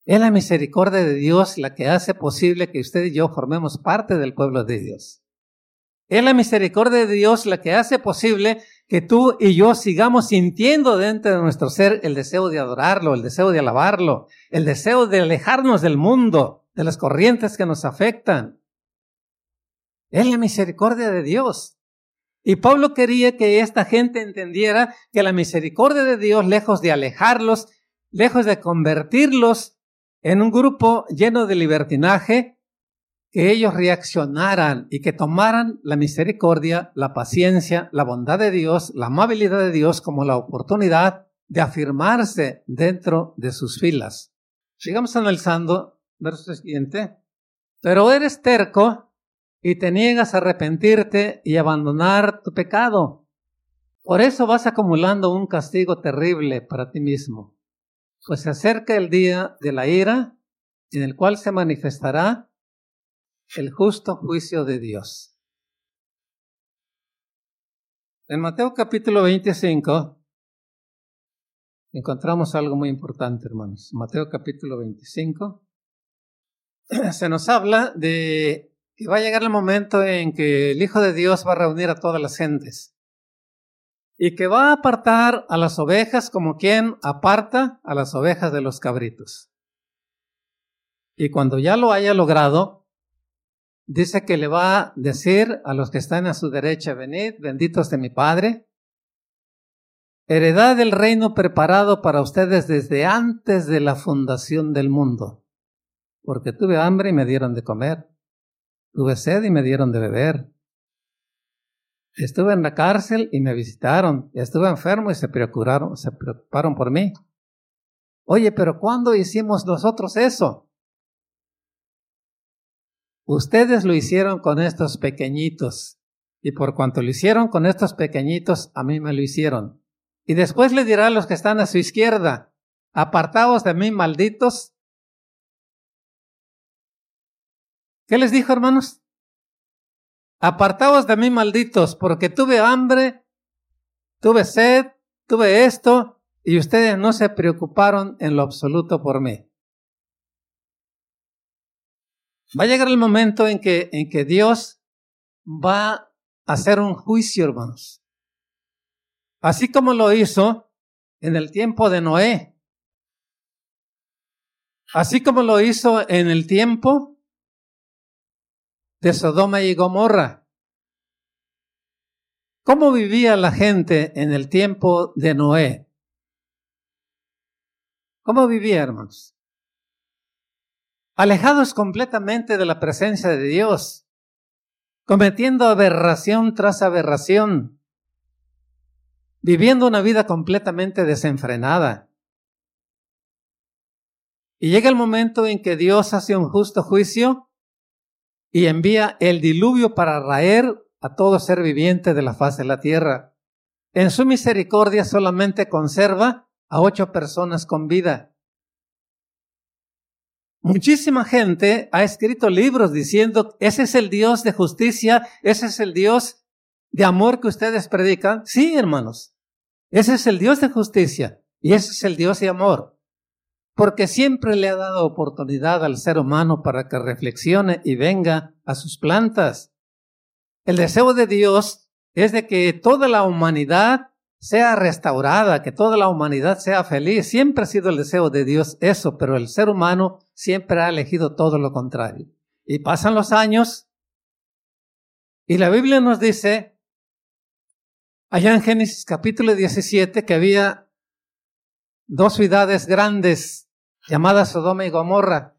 Es la misericordia de Dios la que hace posible que usted y yo formemos parte del pueblo de Dios. Es la misericordia de Dios la que hace posible que tú y yo sigamos sintiendo dentro de nuestro ser el deseo de adorarlo, el deseo de alabarlo, el deseo de alejarnos del mundo, de las corrientes que nos afectan. Es la misericordia de Dios. Y Pablo quería que esta gente entendiera que la misericordia de Dios, lejos de alejarlos, lejos de convertirlos en un grupo lleno de libertinaje, que ellos reaccionaran y que tomaran la misericordia, la paciencia, la bondad de Dios, la amabilidad de Dios como la oportunidad de afirmarse dentro de sus filas. Sigamos analizando, verso siguiente. Pero eres terco y te niegas a arrepentirte y abandonar tu pecado. Por eso vas acumulando un castigo terrible para ti mismo, pues se acerca el día de la ira en el cual se manifestará el justo juicio de Dios. En Mateo capítulo 25 encontramos algo muy importante, hermanos. Mateo capítulo 25 se nos habla de que va a llegar el momento en que el Hijo de Dios va a reunir a todas las gentes. Y que va a apartar a las ovejas como quien aparta a las ovejas de los cabritos. Y cuando ya lo haya logrado, dice que le va a decir a los que están a su derecha, venid, benditos de mi Padre, heredad del reino preparado para ustedes desde antes de la fundación del mundo, porque tuve hambre y me dieron de comer, tuve sed y me dieron de beber, estuve en la cárcel y me visitaron, estuve enfermo y se preocuparon, se preocuparon por mí. Oye, pero ¿cuándo hicimos nosotros eso? Ustedes lo hicieron con estos pequeñitos, y por cuanto lo hicieron con estos pequeñitos, a mí me lo hicieron. Y después le dirá a los que están a su izquierda, apartaos de mí, malditos. ¿Qué les dijo, hermanos? Apartaos de mí, malditos, porque tuve hambre, tuve sed, tuve esto, y ustedes no se preocuparon en lo absoluto por mí. Va a llegar el momento en que, en que Dios va a hacer un juicio, hermanos. Así como lo hizo en el tiempo de Noé. Así como lo hizo en el tiempo de Sodoma y Gomorra. ¿Cómo vivía la gente en el tiempo de Noé? ¿Cómo vivía, hermanos? alejados completamente de la presencia de Dios, cometiendo aberración tras aberración, viviendo una vida completamente desenfrenada. Y llega el momento en que Dios hace un justo juicio y envía el diluvio para raer a todo ser viviente de la faz de la tierra. En su misericordia solamente conserva a ocho personas con vida. Muchísima gente ha escrito libros diciendo, ese es el Dios de justicia, ese es el Dios de amor que ustedes predican. Sí, hermanos, ese es el Dios de justicia y ese es el Dios de amor. Porque siempre le ha dado oportunidad al ser humano para que reflexione y venga a sus plantas. El deseo de Dios es de que toda la humanidad sea restaurada, que toda la humanidad sea feliz. Siempre ha sido el deseo de Dios eso, pero el ser humano siempre ha elegido todo lo contrario. Y pasan los años y la Biblia nos dice, allá en Génesis capítulo 17, que había dos ciudades grandes llamadas Sodoma y Gomorra.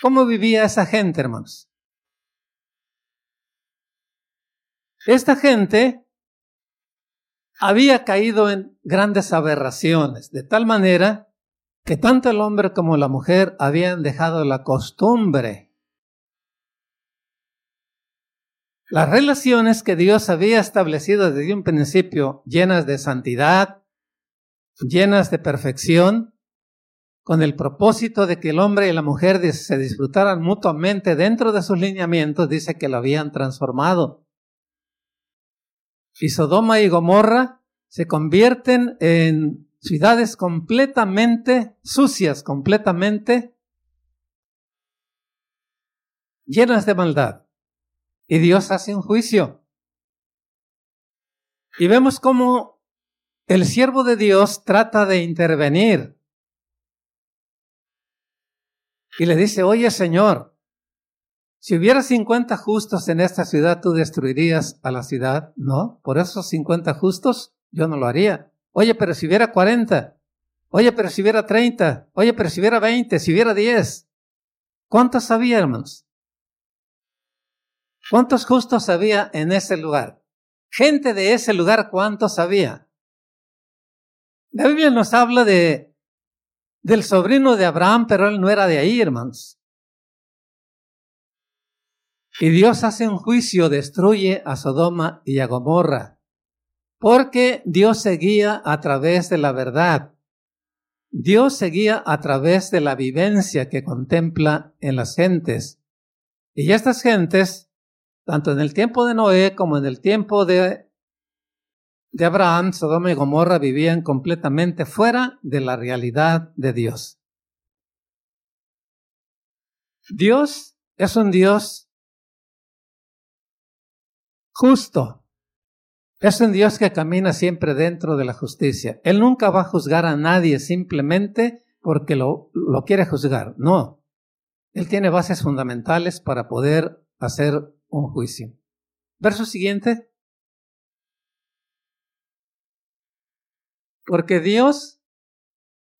¿Cómo vivía esa gente, hermanos? Esta gente había caído en grandes aberraciones, de tal manera que tanto el hombre como la mujer habían dejado la costumbre. Las relaciones que Dios había establecido desde un principio, llenas de santidad, llenas de perfección, con el propósito de que el hombre y la mujer se disfrutaran mutuamente dentro de sus lineamientos, dice que lo habían transformado y Sodoma y Gomorra se convierten en ciudades completamente sucias, completamente llenas de maldad. Y Dios hace un juicio. Y vemos cómo el siervo de Dios trata de intervenir. Y le dice, oye Señor, si hubiera 50 justos en esta ciudad, ¿tú destruirías a la ciudad? No, por esos 50 justos yo no lo haría. Oye, pero si hubiera 40, oye, pero si hubiera 30, oye, pero si hubiera 20, si hubiera 10, ¿Cuántos había, hermanos? ¿Cuántos justos había en ese lugar? Gente de ese lugar, ¿cuántos había? La Biblia nos habla de del sobrino de Abraham, pero él no era de ahí, hermanos. Y Dios hace un juicio, destruye a Sodoma y a Gomorra, porque Dios seguía a través de la verdad. Dios seguía a través de la vivencia que contempla en las gentes. Y estas gentes, tanto en el tiempo de Noé como en el tiempo de, de Abraham, Sodoma y Gomorra vivían completamente fuera de la realidad de Dios. Dios es un Dios justo. Es un Dios que camina siempre dentro de la justicia. Él nunca va a juzgar a nadie simplemente porque lo, quiere juzgar. No. Él tiene bases fundamentales para poder hacer un juicio. Verso siguiente. Porque Dios,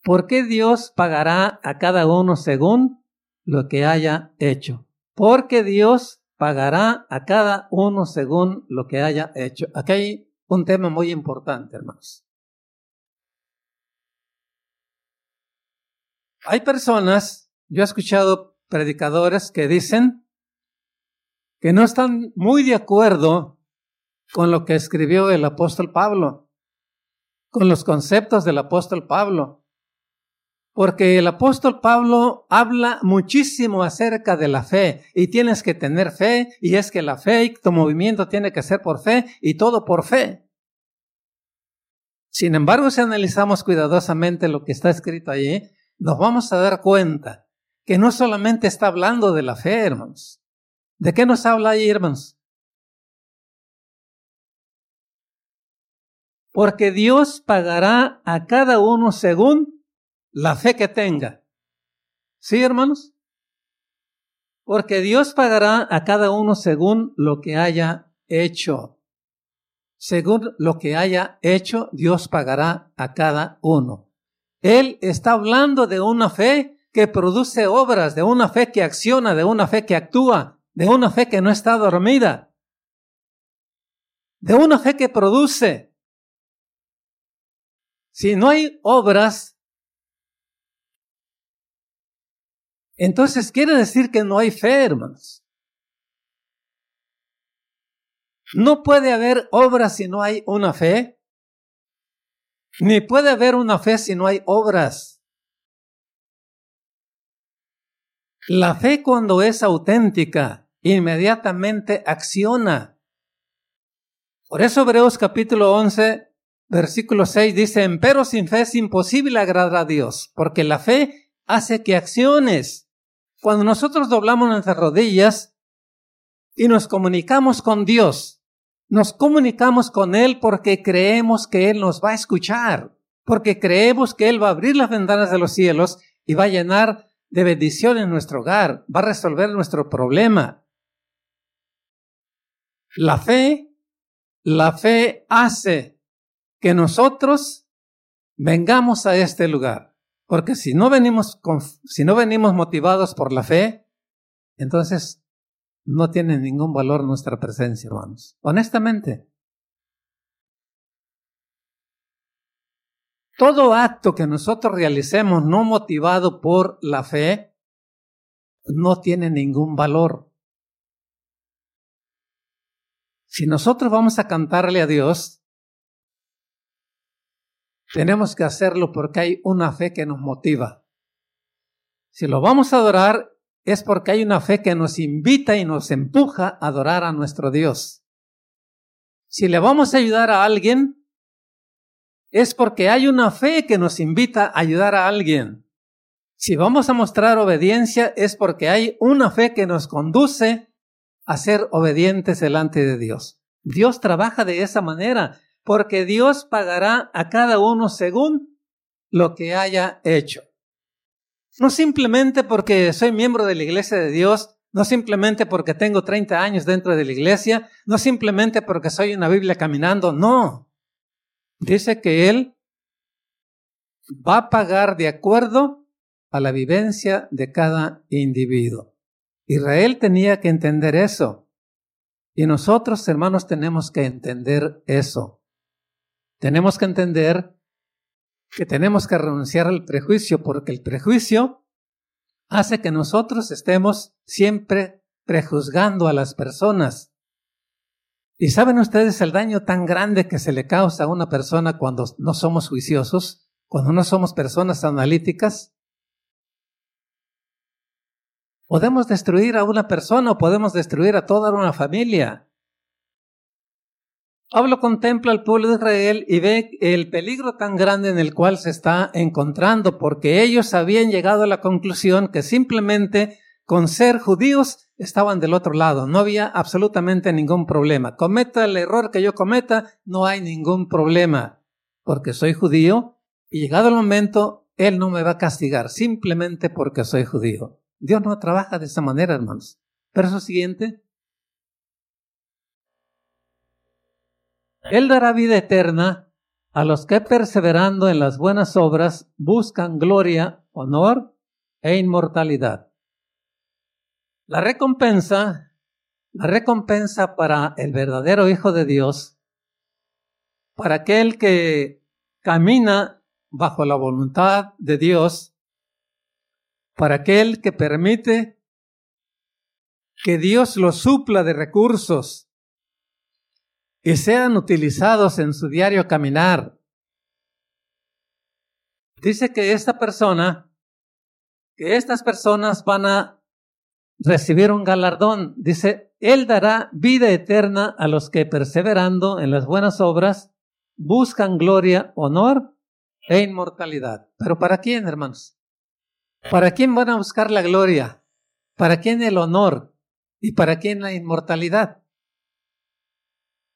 ¿por qué Dios pagará a cada uno según lo que haya hecho? Porque Dios pagará a cada uno según lo que haya hecho. Aquí hay un tema muy importante, hermanos. Hay personas, yo he escuchado predicadores que dicen que no están muy de acuerdo con lo que escribió el apóstol Pablo, con los conceptos del apóstol Pablo. Porque el apóstol Pablo habla muchísimo acerca de la fe y tienes que tener fe y es que la fe y tu movimiento tiene que ser por fe y todo por fe. Sin embargo, si analizamos cuidadosamente lo que está escrito allí, nos vamos a dar cuenta que no solamente está hablando de la fe, hermanos. ¿De qué nos habla ahí, hermanos? Porque Dios pagará a cada uno según la fe que tenga. ¿Sí, hermanos? Porque Dios pagará a cada uno según lo que haya hecho. Según lo que haya hecho, Dios pagará a cada uno. Él está hablando de una fe que produce obras, de una fe que acciona, de una fe que actúa, de una fe que no está dormida, de una fe que produce. Si no hay obras, Entonces quiere decir que no hay fe, hermanos. No puede haber obras si no hay una fe. Ni puede haber una fe si no hay obras. La fe cuando es auténtica, inmediatamente acciona. Por eso Hebreos capítulo 11, versículo 6 dice, pero sin fe es imposible agradar a Dios, porque la fe hace que acciones. Cuando nosotros doblamos nuestras rodillas y nos comunicamos con Dios, nos comunicamos con Él porque creemos que Él nos va a escuchar, porque creemos que Él va a abrir las ventanas de los cielos y va a llenar de bendición en nuestro hogar, va a resolver nuestro problema. La fe, la fe hace que nosotros vengamos a este lugar. Porque si no venimos, si no venimos motivados por la fe, entonces no tiene ningún valor nuestra presencia, hermanos. Honestamente. Todo acto que nosotros realicemos no motivado por la fe no tiene ningún valor. Si nosotros vamos a cantarle a Dios, tenemos que hacerlo porque hay una fe que nos motiva. Si lo vamos a adorar es porque hay una fe que nos invita y nos empuja a adorar a nuestro Dios. Si le vamos a ayudar a alguien, es porque hay una fe que nos invita a ayudar a alguien. Si vamos a mostrar obediencia, es porque hay una fe que nos conduce a ser obedientes delante de Dios. Dios trabaja de esa manera porque Dios pagará a cada uno según lo que haya hecho. No simplemente porque soy miembro de la iglesia de Dios, no simplemente porque tengo 30 años dentro de la iglesia, no simplemente porque soy una Biblia caminando, no. Dice que Él va a pagar de acuerdo a la vivencia de cada individuo. Israel tenía que entender eso. Y nosotros, hermanos, tenemos que entender eso. Tenemos que entender que tenemos que renunciar al prejuicio porque el prejuicio hace que nosotros estemos siempre prejuzgando a las personas. ¿Y saben ustedes el daño tan grande que se le causa a una persona cuando no somos juiciosos, cuando no somos personas analíticas? Podemos destruir a una persona o podemos destruir a toda una familia. Pablo contempla al pueblo de Israel y ve el peligro tan grande en el cual se está encontrando, porque ellos habían llegado a la conclusión que simplemente con ser judíos estaban del otro lado, no había absolutamente ningún problema. Cometa el error que yo cometa, no hay ningún problema, porque soy judío y llegado el momento, Él no me va a castigar simplemente porque soy judío. Dios no trabaja de esa manera, hermanos. Verso siguiente. Él dará vida eterna a los que perseverando en las buenas obras buscan gloria, honor e inmortalidad. La recompensa, la recompensa para el verdadero Hijo de Dios, para aquel que camina bajo la voluntad de Dios, para aquel que permite que Dios lo supla de recursos y sean utilizados en su diario caminar. Dice que esta persona, que estas personas van a recibir un galardón. Dice, Él dará vida eterna a los que perseverando en las buenas obras buscan gloria, honor e inmortalidad. ¿Pero para quién, hermanos? ¿Para quién van a buscar la gloria? ¿Para quién el honor? ¿Y para quién la inmortalidad?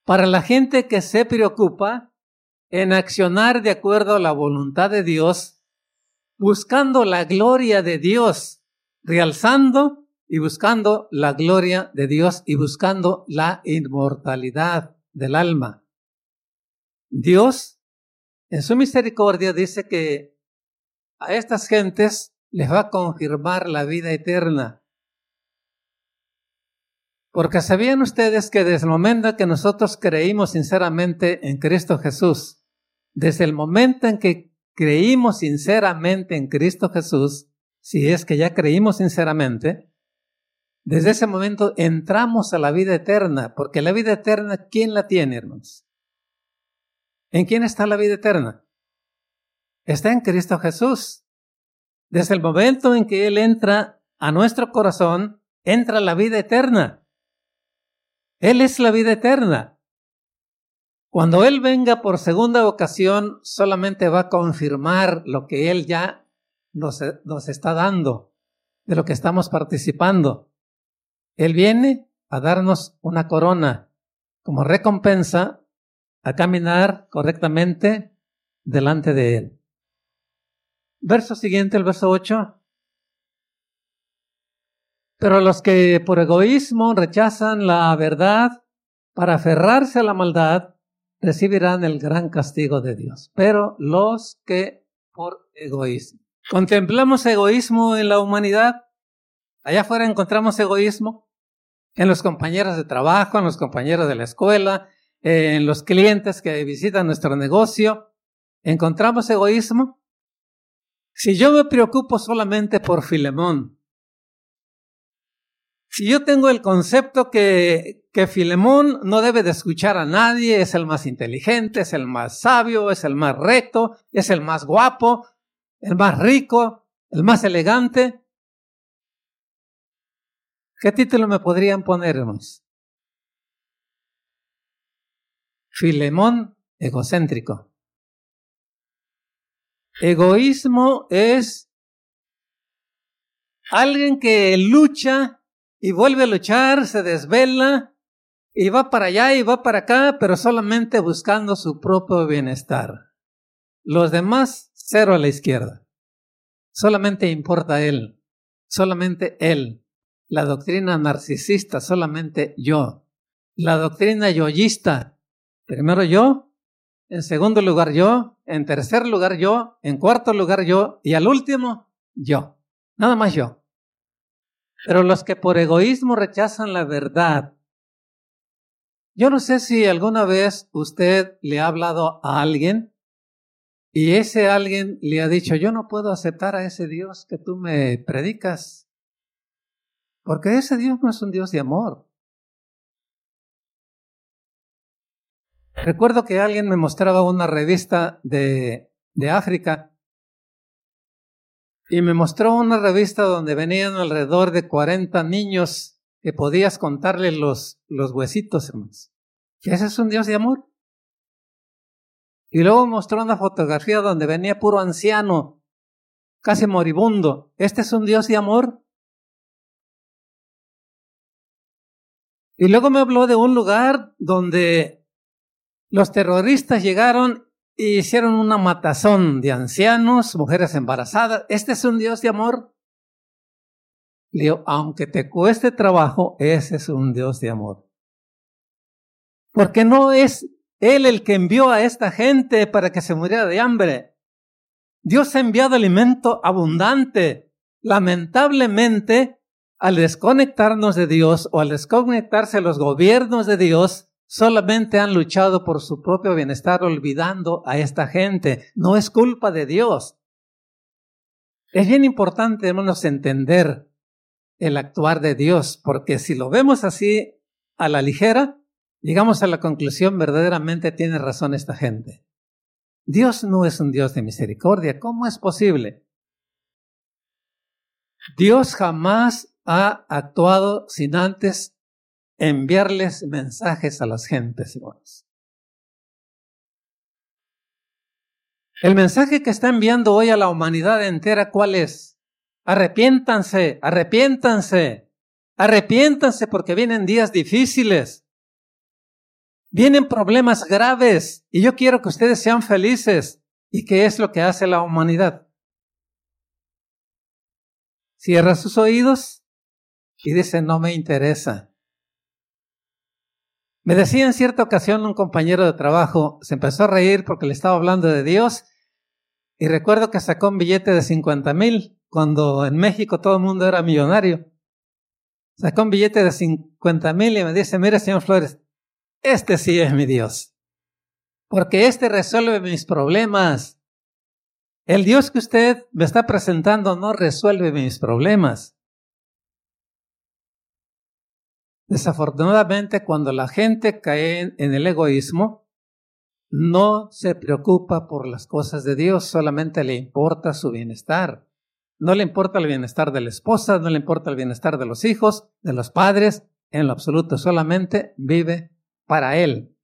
Para la gente que se preocupa en accionar de acuerdo a la voluntad de Dios, buscando la gloria de Dios, realzando y buscando la gloria de Dios y buscando la inmortalidad del alma. Dios, en su misericordia, dice que a estas gentes les va a confirmar la vida eterna. Porque sabían ustedes que desde el momento que nosotros creímos sinceramente en Cristo Jesús, desde el momento en que creímos sinceramente en Cristo Jesús, si es que ya creímos sinceramente, desde ese momento entramos a la vida eterna, porque la vida eterna, ¿quién la tiene, hermanos? ¿En quién está la vida eterna? Está en Cristo Jesús. Desde el momento en que Él entra a nuestro corazón, entra la vida eterna. Él es la vida eterna. Cuando Él venga por segunda ocasión, solamente va a confirmar lo que Él ya nos, está dando, de lo que estamos participando. Él viene a darnos una corona como recompensa a caminar correctamente delante de Él. Verso siguiente, el verso 8. Pero los que por egoísmo rechazan la verdad para aferrarse a la maldad, recibirán el gran castigo de Dios. Pero los que por egoísmo. Contemplamos egoísmo en la humanidad. Allá afuera encontramos egoísmo en los compañeros de trabajo, en los compañeros de la escuela, en los clientes que visitan nuestro negocio. Encontramos egoísmo. Si yo me preocupo solamente por Filemón, si yo tengo el concepto que, que Filemón no debe de escuchar a nadie, es el más inteligente, es el más sabio, es el más recto, es el más guapo, el más rico, el más elegante, ¿qué título me podrían poner, hermanos? Filemón egocéntrico. Egoísmo es alguien que lucha y vuelve a luchar, se desvela y va para allá y va para acá, pero solamente buscando su propio bienestar. Los demás, cero a la izquierda. Solamente importa él, solamente él. La doctrina narcisista, solamente yo. La doctrina yoyista, primero yo, en segundo lugar yo, en tercer lugar yo, en cuarto lugar yo y al último yo, nada más yo. Pero los que por egoísmo rechazan la verdad, yo no sé si alguna vez usted le ha hablado a alguien y ese alguien le ha dicho, yo no puedo aceptar a ese Dios que tú me predicas, porque ese Dios no es un Dios de amor. Recuerdo que alguien me mostraba una revista de, de África y me mostró una revista donde venían alrededor de 40 niños que podías contarle los, los huesitos, hermanos. ese es un Dios de amor. Y luego mostró una fotografía donde venía puro anciano, casi moribundo. ¿Este es un Dios de amor? Y luego me habló de un lugar donde los terroristas llegaron hicieron una matazón de ancianos, mujeres embarazadas. ¿Este es un Dios de amor? Le digo, aunque te cueste trabajo, ese es un Dios de amor. Porque no es Él el que envió a esta gente para que se muriera de hambre. Dios ha enviado alimento abundante. Lamentablemente, al desconectarnos de Dios o al desconectarse los gobiernos de Dios, solamente han luchado por su propio bienestar olvidando a esta gente. No es culpa de Dios. Es bien importante, entender el actuar de Dios, porque si lo vemos así a la ligera, llegamos a la conclusión, verdaderamente tiene razón esta gente. Dios no es un Dios de misericordia. ¿Cómo es posible? Dios jamás ha actuado sin antes enviarles mensajes a las gentes, hermanos. El mensaje que está enviando hoy a la humanidad entera, ¿cuál es? Arrepiéntanse, arrepiéntanse, arrepiéntanse porque vienen días difíciles. Vienen problemas graves y yo quiero que ustedes sean felices. ¿Y qué es lo que hace la humanidad? Cierra sus oídos y dice, no me interesa. Me decía en cierta ocasión un compañero de trabajo, se empezó a reír porque le estaba hablando de Dios y recuerdo que sacó un billete de 50 mil cuando en México todo el mundo era millonario. Sacó un billete de 50 mil y me dice, mire señor Flores, este sí es mi Dios, porque este resuelve mis problemas. El Dios que usted me está presentando no resuelve mis problemas. Desafortunadamente, cuando la gente cae en el egoísmo, no se preocupa por las cosas de Dios, solamente le importa su bienestar. No le importa el bienestar de la esposa, no le importa el bienestar de los hijos, de los padres, en lo absoluto, solamente vive para Él.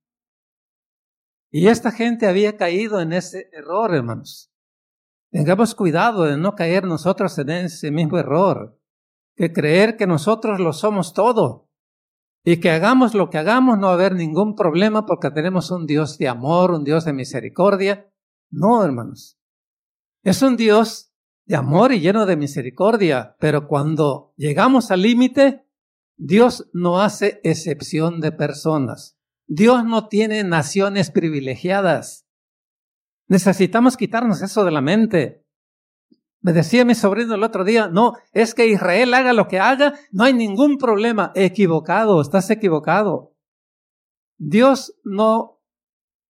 Y esta gente había caído en ese error, hermanos. Tengamos cuidado de no caer nosotros en ese mismo error, que creer que nosotros lo somos todo, y que hagamos lo que hagamos, no va a haber ningún problema porque tenemos un Dios de amor, un Dios de misericordia. No, hermanos. Es un Dios de amor y lleno de misericordia, pero cuando llegamos al límite, Dios no hace excepción de personas. Dios no tiene naciones privilegiadas. Necesitamos quitarnos eso de la mente. Me decía mi sobrino el otro día, no, es que Israel haga lo que haga, no hay ningún problema. Equivocado, estás equivocado. Dios no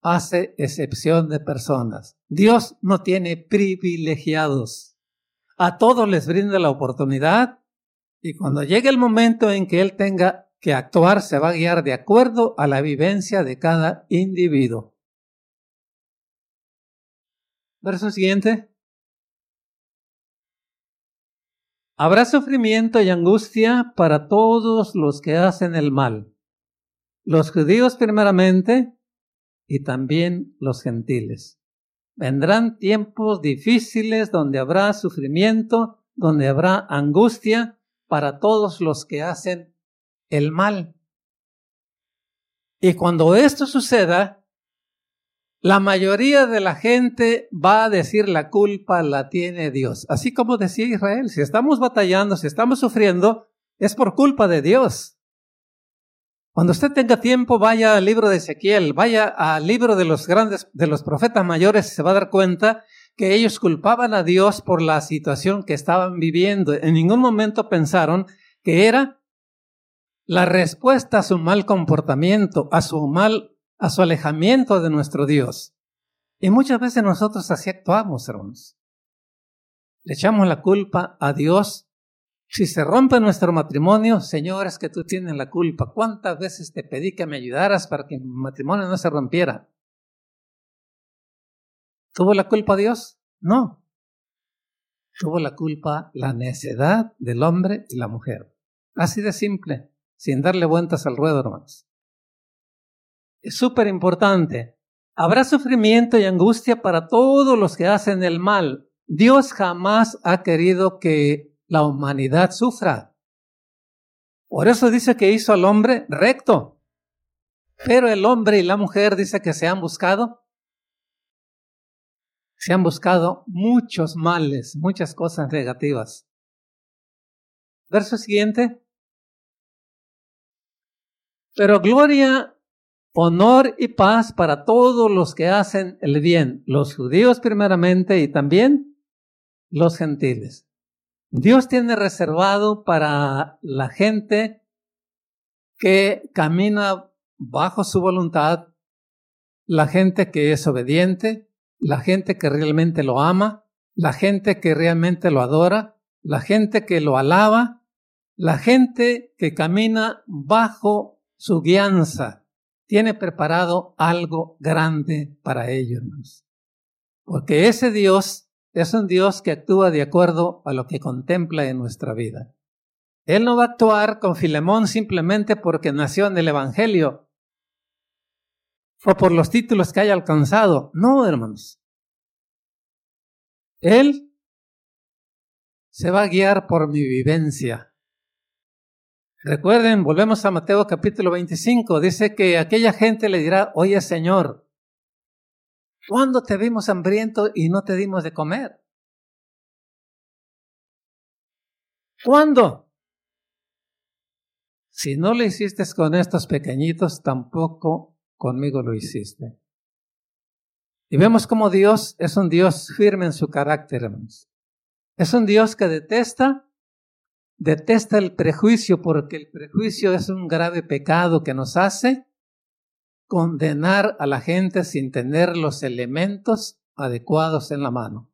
hace excepción de personas. Dios no tiene privilegiados. A todos les brinda la oportunidad y cuando llegue el momento en que Él tenga que actuar, se va a guiar de acuerdo a la vivencia de cada individuo. Verso siguiente. Habrá sufrimiento y angustia para todos los que hacen el mal, los judíos primeramente y también los gentiles. Vendrán tiempos difíciles donde habrá sufrimiento, donde habrá angustia para todos los que hacen el mal. Y cuando esto suceda, la mayoría de la gente va a decir la culpa la tiene Dios. Así como decía Israel, si estamos batallando, si estamos sufriendo, es por culpa de Dios. Cuando usted tenga tiempo, vaya al libro de Ezequiel, vaya al libro de los grandes, de los profetas mayores, se va a dar cuenta que ellos culpaban a Dios por la situación que estaban viviendo. En ningún momento pensaron que era la respuesta a su mal comportamiento, a su mal, a su alejamiento de nuestro Dios. Y muchas veces nosotros así actuamos, hermanos. Le echamos la culpa a Dios. Si se rompe nuestro matrimonio, Señor, es que tú tienes la culpa. ¿Cuántas veces te pedí que me ayudaras para que mi matrimonio no se rompiera? ¿Tuvo la culpa Dios? No. Tuvo la culpa la necedad del hombre y la mujer. Así de simple, sin darle vueltas al ruedo, hermanos. Es súper importante. Habrá sufrimiento y angustia para todos los que hacen el mal. Dios jamás ha querido que la humanidad sufra. Por eso dice que hizo al hombre recto. Pero el hombre y la mujer dice que se han buscado se han buscado muchos males, muchas cosas negativas. Verso siguiente. Pero gloria, honor y paz para todos los que hacen el bien, los judíos primeramente y también los gentiles. Dios tiene reservado para la gente que camina bajo su voluntad, la gente que es obediente, la gente que realmente lo ama, la gente que realmente lo adora, la gente que lo alaba, la gente que camina bajo su guianza, tiene preparado algo grande para ellos. Porque ese Dios es un Dios que actúa de acuerdo a lo que contempla en nuestra vida. Él no va a actuar con Filemón simplemente porque nació en el Evangelio o por los títulos que haya alcanzado. No, hermanos. Él se va a guiar por mi vivencia. Recuerden, volvemos a Mateo capítulo 25, dice que aquella gente le dirá, oye Señor, ¿cuándo te vimos hambriento y no te dimos de comer? ¿Cuándo? Si no lo hiciste con estos pequeñitos, tampoco conmigo lo hiciste. Y vemos como Dios es un Dios firme en su carácter, hermanos. Es un Dios que detesta, detesta el prejuicio porque el prejuicio es un grave pecado que nos hace condenar a la gente sin tener los elementos adecuados en la mano.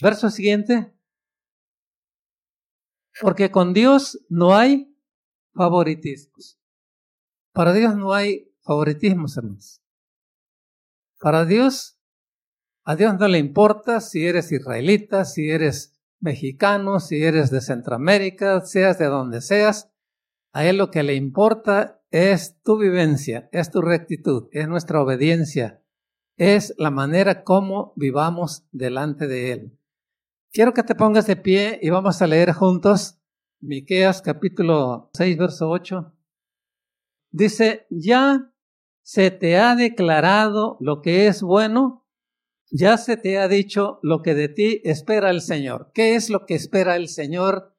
Verso siguiente. Porque con Dios no hay favoritismos. Para Dios no hay favoritismos, hermanos. Para Dios, a Dios no le importa si eres israelita, si eres mexicano, si eres de Centroamérica, seas de donde seas. A Él lo que le importa es tu vivencia, es tu rectitud, es nuestra obediencia, es la manera como vivamos delante de Él. Quiero que te pongas de pie y vamos a leer juntos Miqueas capítulo 6, verso 8. Dice, ya se te ha declarado lo que es bueno, ya se te ha dicho lo que de ti espera el Señor. ¿Qué es lo que espera el Señor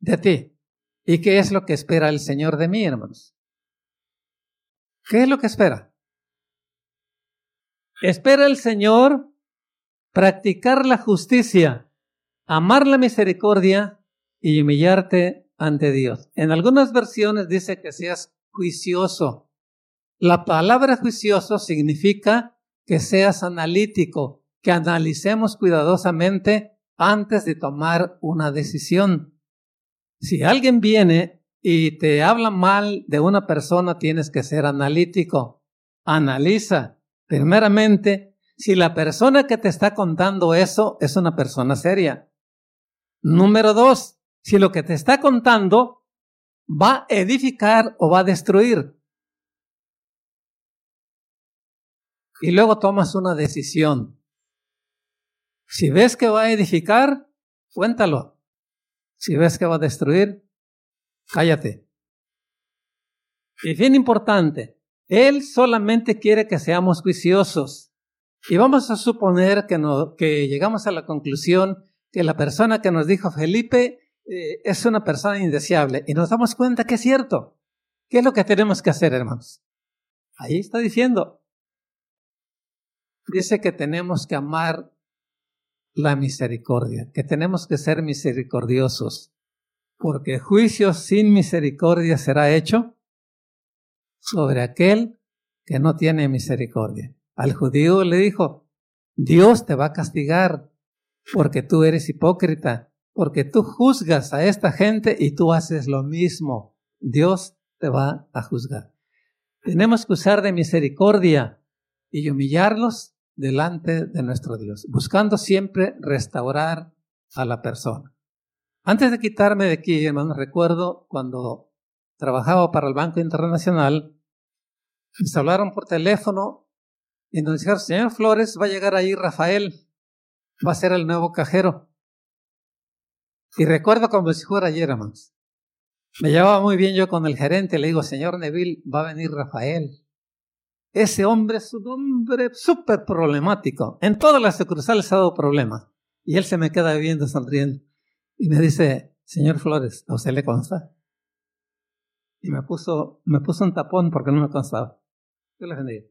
de ti? ¿Y qué es lo que espera el Señor de mí, hermanos? ¿Qué es lo que espera? Espera el Señor practicar la justicia, amar la misericordia y humillarte ante Dios. En algunas versiones dice que seas juicioso. La palabra juicioso significa que seas analítico, que analicemos cuidadosamente antes de tomar una decisión. Si alguien viene y te habla mal de una persona, tienes que ser analítico. Analiza, primeramente, si la persona que te está contando eso es una persona seria. Número dos, si lo que te está contando ¿Va a edificar o va a destruir? Y luego tomas una decisión. Si ves que va a edificar, cuéntalo. Si ves que va a destruir, cállate. Y bien importante, Él solamente quiere que seamos juiciosos. Y vamos a suponer que, no, que llegamos a la conclusión que la persona que nos dijo Felipe eh, es una persona indeseable y nos damos cuenta que es cierto. ¿Qué es lo que tenemos que hacer, hermanos? Ahí está diciendo, dice que tenemos que amar la misericordia, que tenemos que ser misericordiosos, porque juicio sin misericordia será hecho sobre aquel que no tiene misericordia. Al judío le dijo, Dios te va a castigar porque tú eres hipócrita, porque tú juzgas a esta gente y tú haces lo mismo. Dios te va a juzgar. Tenemos que usar de misericordia y humillarlos delante de nuestro Dios, buscando siempre restaurar a la persona. Antes de quitarme de aquí, hermano, recuerdo cuando trabajaba para el Banco Internacional, nos hablaron por teléfono y nos dijeron, señor Flores, va a llegar ahí Rafael, va a ser el nuevo cajero. Y recuerdo como si fuera ayer, hermanos. Me llevaba muy bien yo con el gerente, le digo, señor Neville, va a venir Rafael. Ese hombre es un hombre súper problemático. En todas las sucursales ha dado problemas. Y él se me queda viendo, sonriendo. Y me dice, señor Flores, ¿a usted le consta? Y me puso, me puso un tapón porque no me constaba. Yo le bendiga.